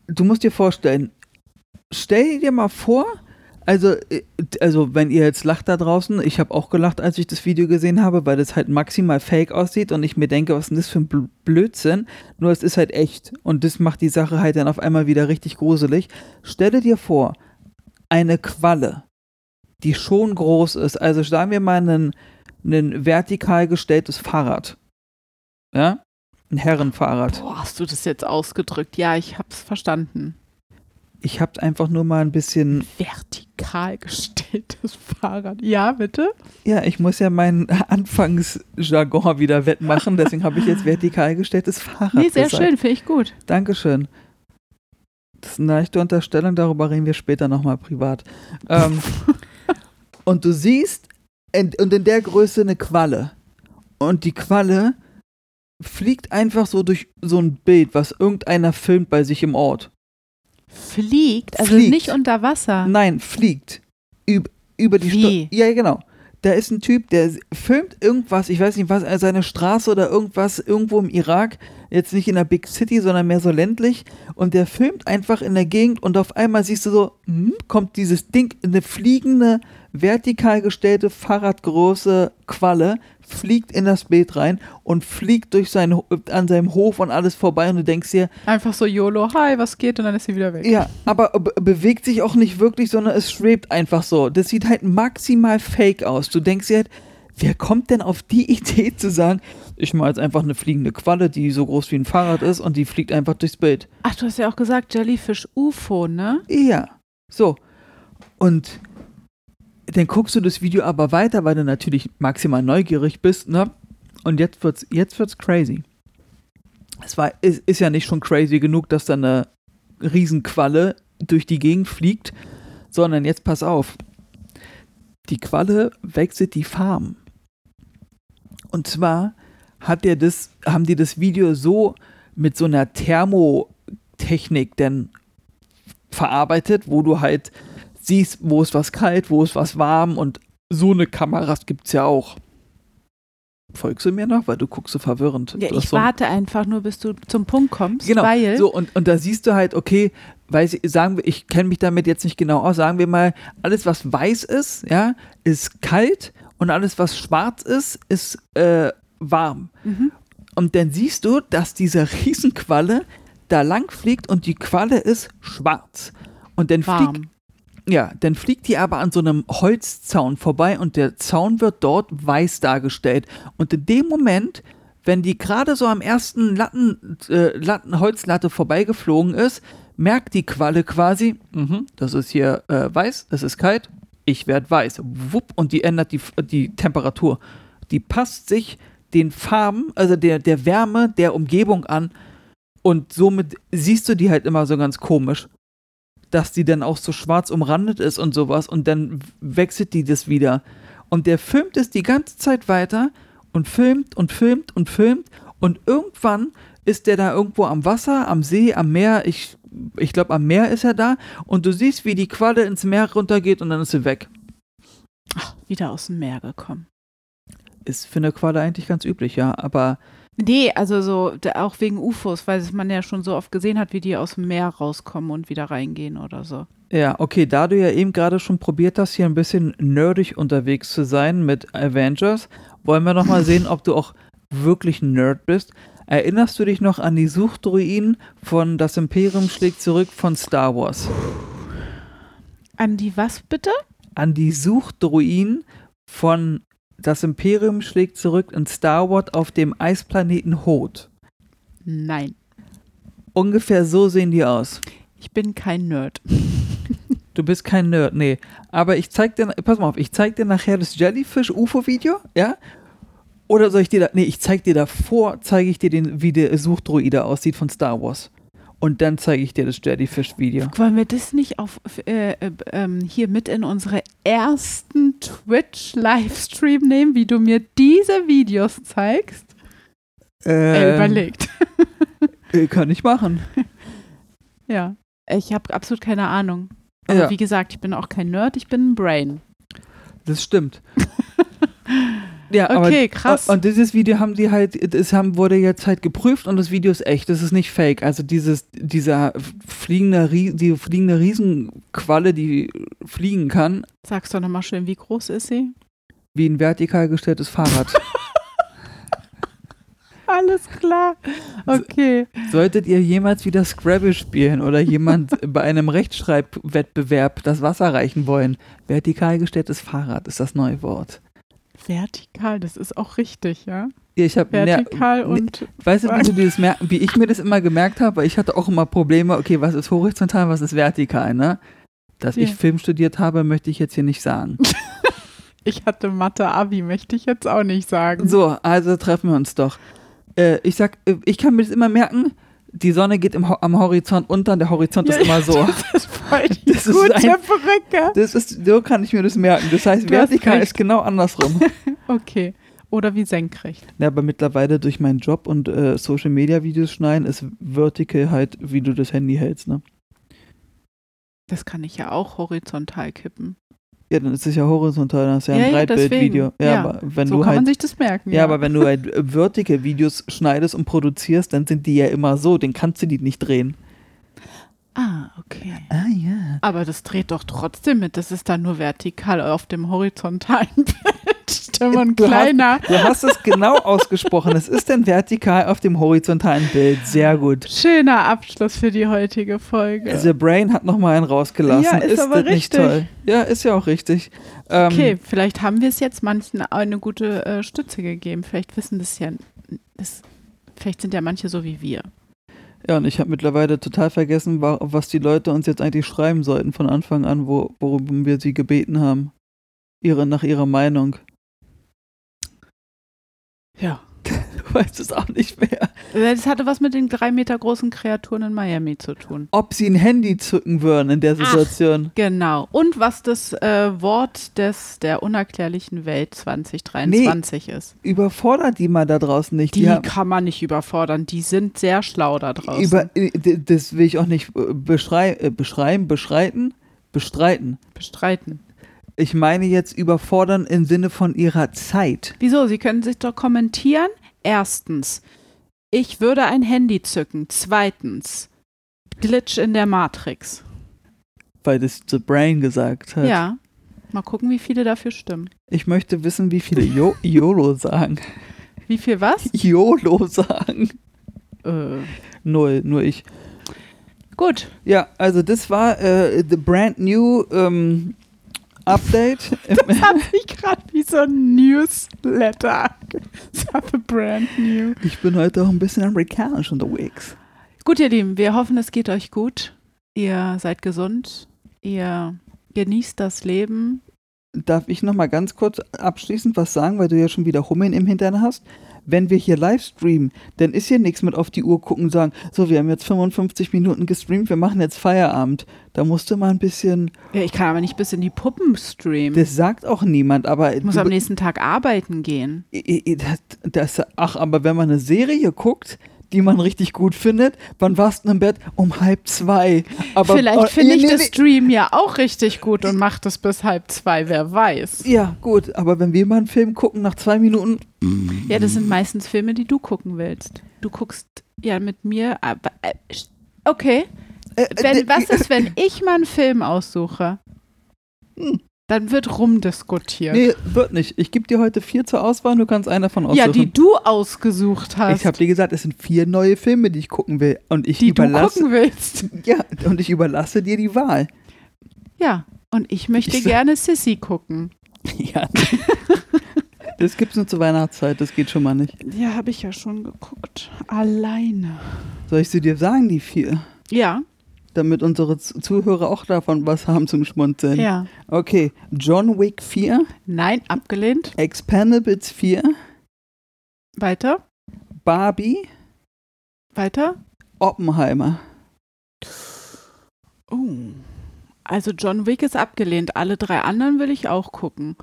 du musst dir vorstellen, stell dir mal vor, also, äh, also wenn ihr jetzt lacht da draußen, ich habe auch gelacht, als ich das Video gesehen habe, weil das halt maximal fake aussieht und ich mir denke, was ist denn das für ein Bl- Blödsinn? Nur es ist halt echt und das macht die Sache halt dann auf einmal wieder richtig gruselig. Stelle dir vor, eine Qualle, die schon groß ist, also sagen wir mal einen, ein vertikal gestelltes Fahrrad. Ja? Ein Herrenfahrrad.
Boah, hast du das jetzt ausgedrückt? Ja, ich hab's verstanden.
Ich habe einfach nur mal ein bisschen.
Vertikal gestelltes Fahrrad. Ja, bitte?
Ja, ich muss ja meinen Anfangsjargon wieder wettmachen, deswegen habe ich jetzt vertikal gestelltes Fahrrad.
Nee, sehr
gesagt.
schön, finde ich gut.
Dankeschön. Das ist eine leichte Unterstellung, darüber reden wir später nochmal privat. Ähm, und du siehst, und in der Größe eine Qualle. Und die Qualle fliegt einfach so durch so ein Bild, was irgendeiner filmt bei sich im Ort.
Fliegt, also
Fliegt.
nicht unter Wasser.
Nein, fliegt. Üb, über die? Stadt. Ja, genau. Da ist ein Typ, der filmt irgendwas, ich weiß nicht was, äh, seine Straße oder irgendwas irgendwo im Irak, jetzt nicht in der Big City, sondern mehr so ländlich und der filmt einfach in der Gegend und auf einmal siehst du so, hm, kommt dieses Ding, eine fliegende, vertikal gestellte, fahrradgroße Qualle, fliegt in das Bild rein und fliegt durch sein, an seinem Hof und alles vorbei und du denkst dir,
Einfach so YOLO, hi, was geht? Und dann ist sie wieder weg.
ja, aber be bewegt sich auch nicht wirklich, sondern es schwebt einfach so. Das sieht halt maximal fake aus. Du denkst dir halt, wer kommt denn auf die Idee zu sagen, ich mache jetzt einfach eine fliegende Qualle, die so groß wie ein Fahrrad ist und die fliegt einfach durchs Bild.
Ach, du hast ja auch gesagt, Jellyfish UFO, ne?
Ja, so. Und dann guckst du das Video aber weiter, weil du natürlich maximal neugierig bist, ne? Und jetzt wird's, jetzt wird's crazy. Es war, ist, ist ja nicht schon crazy genug, dass da eine Riesenqualle durch die Gegend fliegt, sondern jetzt pass auf. Die Qualle wechselt die Farben. Und zwar hat der das, haben die das Video so mit so einer Thermotechnik denn verarbeitet, wo du halt siehst, wo ist was kalt, wo ist was warm und so eine Kameras gibt es ja auch. Folgst du mir noch? Weil du guckst so verwirrend.
Ja, ich
so
warte einfach nur, bis du zum Punkt kommst,
Genau,
weil
so und, und da siehst du halt, okay, weiß ich, sagen wir, ich kenne mich damit jetzt nicht genau aus, sagen wir mal, alles was weiß ist, ja, ist kalt und alles was schwarz ist, ist äh, warm.
Mhm.
Und dann siehst du, dass diese Riesenqualle da lang fliegt und die Qualle ist schwarz. Und dann fliegt,
warm.
Ja, dann fliegt die aber an so einem Holzzaun vorbei und der Zaun wird dort weiß dargestellt. Und in dem Moment, wenn die gerade so am ersten Latten, äh, Latten, Holzlatte vorbeigeflogen ist, merkt die Qualle quasi, mhm, das ist hier äh, weiß, das ist kalt, ich werde weiß. Wupp, und die ändert die, die Temperatur. Die passt sich den Farben, also der, der Wärme der Umgebung an. Und somit siehst du die halt immer so ganz komisch dass die dann auch so schwarz umrandet ist und sowas und dann wechselt die das wieder. Und der filmt es die ganze Zeit weiter und filmt und filmt und filmt und irgendwann ist der da irgendwo am Wasser, am See, am Meer, ich, ich glaube am Meer ist er da und du siehst, wie die Qualle ins Meer runtergeht und dann ist sie weg.
Ach, wieder aus dem Meer gekommen.
Ist für eine Qualle eigentlich ganz üblich, ja, aber
Nee, also so, auch wegen UFOs, weil man ja schon so oft gesehen hat, wie die aus dem Meer rauskommen und wieder reingehen oder so.
Ja, okay, da du ja eben gerade schon probiert hast, hier ein bisschen nerdig unterwegs zu sein mit Avengers, wollen wir noch mal sehen, ob du auch wirklich ein Nerd bist. Erinnerst du dich noch an die Suchdruiden von Das Imperium schlägt zurück von Star Wars?
An die was bitte?
An die Suchdruiden von Das Imperium schlägt zurück in Star Wars auf dem Eisplaneten Hoth.
Nein,
Ungefähr so sehen die aus.
ich bin kein Nerd.
Du bist kein Nerd, nee. Aber ich zeig dir, pass mal auf, ich zeig dir nachher das Jellyfish-UFO-Video, ja? Oder soll ich dir da, nee, ich zeig dir davor, zeige ich dir den, wie der Suchdruide aussieht von Star Wars. Und dann zeige ich dir das Jellyfish-Video.
Wollen wir das nicht auf, äh, äh, ähm, hier mit in unsere ersten Twitch-Livestream nehmen, wie du mir diese Videos zeigst? Äh,
Ähm,
überlegt.
äh, kann ich machen.
Ja. Ich habe absolut keine Ahnung. Aber
Ja.
wie gesagt, ich bin auch kein Nerd, ich bin ein Brain.
Das stimmt. ja, aber
Okay, krass.
Und dieses Video haben die halt, das haben, wurde jetzt halt geprüft und das Video ist echt, das ist nicht fake. Also dieses, dieser fliegende, die fliegende Riesenqualle, die fliegen kann,
Sagst doch nochmal schön, wie groß ist sie?
wie ein vertikal gestelltes Fahrrad.
Alles klar. Okay.
Solltet ihr jemals wieder Scrabble spielen oder jemand bei einem Rechtschreibwettbewerb das Wasser reichen wollen, vertikal gestelltes Fahrrad ist das neue Wort.
Vertikal, das ist auch richtig, ja?
Ich hab, ne,
Vertikal
ne,
und
Weißt du, wie, du das wie ich mir das immer gemerkt habe? Weil ich hatte auch immer Probleme, okay, was ist horizontal, was ist vertikal, ne? Dass
Ja.
ich Film studiert habe, möchte ich jetzt hier nicht sagen.
ich hatte Mathe-Abi, möchte ich jetzt auch nicht sagen.
So, also treffen wir uns doch. Äh, ich sag, äh, ich kann mir das immer merken, die Sonne geht im, Ho- am Horizont unter, der Horizont
Ja,
ist immer
ja,
so.
Das ist
Das ist
gute
ein-
Brücke.
Das ist, so kann ich mir das merken. Das heißt,
Du
vertikal ist genau andersrum.
Okay. Oder wie senkrecht.
Ja, aber mittlerweile durch meinen Job und äh, Social Media Videos schneiden ist Vertical halt, wie du das Handy hältst, ne?
Das kann ich ja auch horizontal kippen.
Ja, dann ist es ja horizontal, dann du ja ein
Ja, ja,
Breitbildvideo. Ja,
Ja,
aber wenn
so
du
kann
halt
man sich das merken.
Ja, aber wenn du halt vertical Videos schneidest und produzierst, dann sind die ja immer so, dann kannst du die nicht drehen.
Ah, okay.
Ah ja.
Aber das dreht doch trotzdem mit. Das ist dann nur vertikal auf dem horizontalen Bildschirm und
Du hast-
kleiner.
Du hast es genau ausgesprochen. Es ist dann vertikal auf dem horizontalen Bild. Sehr gut.
Schöner Abschluss für die heutige Folge.
The Brain hat nochmal einen rausgelassen.
Ja, ist aber
das nicht
richtig.
toll? Ja, ist ja auch richtig. Ähm,
Okay, vielleicht haben wir es jetzt manchen eine gute äh, Stütze gegeben. Vielleicht wissen das ja, das, vielleicht sind ja manche so wie wir.
Ja, und ich habe mittlerweile total vergessen, wa- was die Leute uns jetzt eigentlich schreiben sollten von Anfang an, wo, worum wir sie gebeten haben. Ihre, nach ihrer Meinung.
Ja.
Du weißt es auch nicht mehr.
Das hatte was mit den drei Meter großen Kreaturen in Miami zu tun.
Ob sie ein Handy zücken würden in der Situation.
Genau. Und was das äh, Wort des, der unerklärlichen Welt 2023 ist.
Überfordert die mal da draußen nicht.
Die,
haben-
kann man nicht überfordern. Die sind sehr schlau da draußen.
über, äh, das will ich auch nicht äh, beschrei äh, beschreiben, beschreiten, bestreiten.
bestreiten.
Ich meine jetzt überfordern im Sinne von ihrer Zeit.
Wieso? Sie können sich doch kommentieren. Erstens, ich würde ein Handy zücken. Zweitens, Glitch in der Matrix.
Weil das The Brain gesagt hat.
Ja. Mal gucken, wie viele dafür stimmen.
Ich möchte wissen, wie viele jo YOLO sagen.
Wie viel was?
YOLO sagen.
Äh,
Null, nur ich.
gut.
Ja, also das war äh, the brand new ähm, Update.
Das hat sich gerade wie so ein Newsletter. The brand new.
ich bin heute auch ein bisschen amerikanisch unterwegs.
Gut, ihr Lieben, wir hoffen, es geht euch gut. Ihr seid gesund. Ihr genießt das Leben.
Darf ich noch mal ganz kurz abschließend was sagen, weil du ja schon wieder Hummeln im Hintern hast? Wenn wir hier live streamen, dann ist hier nichts mit auf die Uhr gucken und sagen, so, wir haben jetzt 55 Minuten gestreamt, wir machen jetzt Feierabend. Da musst du mal ein bisschen,
Ja, ich kann aber nicht bis in die Puppen streamen.
das sagt auch niemand, aber
ich muss am nächsten Tag arbeiten gehen.
Das, das, ach, aber wenn man eine Serie guckt, die man richtig gut findet, wann warst du im Bett? Um halb zwei. Aber,
Vielleicht
oh,
finde ich
nee,
das
nee,
Stream ja auch richtig gut und macht es bis halb zwei, wer weiß.
Ja, gut, aber wenn wir mal einen Film gucken, nach zwei Minuten,
Ja, das sind meistens Filme, die du gucken willst. Du guckst ja mit mir, aber äh, okay.
äh,
Wenn,
äh,
was ist, wenn ich mal einen Film aussuche?
Hm.
Dann wird rumdiskutiert.
Nee, wird nicht. Ich gebe dir heute vier zur Auswahl und du kannst einer von aussuchen.
ja, die du ausgesucht hast,
Ich habe dir gesagt, es sind vier neue Filme, die ich gucken will. Und ich
die du
überlasse.
gucken willst.
Ja, und ich überlasse dir die Wahl.
Ja, und ich möchte
Ich
gerne Sissy gucken.
Ja. Das gibt's nur zur Weihnachtszeit, das geht schon mal nicht.
Ja, habe ich ja schon geguckt. Alleine.
Soll ich sie dir sagen, die vier?
Ja,
Damit unsere Zuhörer auch davon was haben zum Schmunzeln.
ja.
Okay, John Wick 4,
Nein, abgelehnt.
Expendables 4,
Weiter,
Barbie,
weiter.
Oppenheimer.
Oh. Also John Wick ist abgelehnt. Alle drei anderen will ich auch gucken.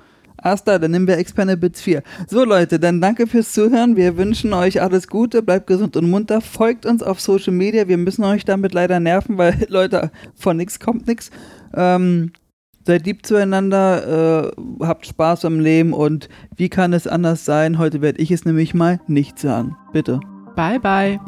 Asta, dann nehmen wir Expendables 4. So Leute, dann danke fürs Zuhören. Wir wünschen euch alles Gute, bleibt gesund und munter. Folgt uns auf Social Media. Wir müssen euch damit leider nerven, weil Leute, von nix kommt nix. Ähm, seid lieb zueinander, äh, habt Spaß am Leben und wie kann es anders sein? Heute werde ich es nämlich mal nicht sagen. Bitte.
Bye, bye.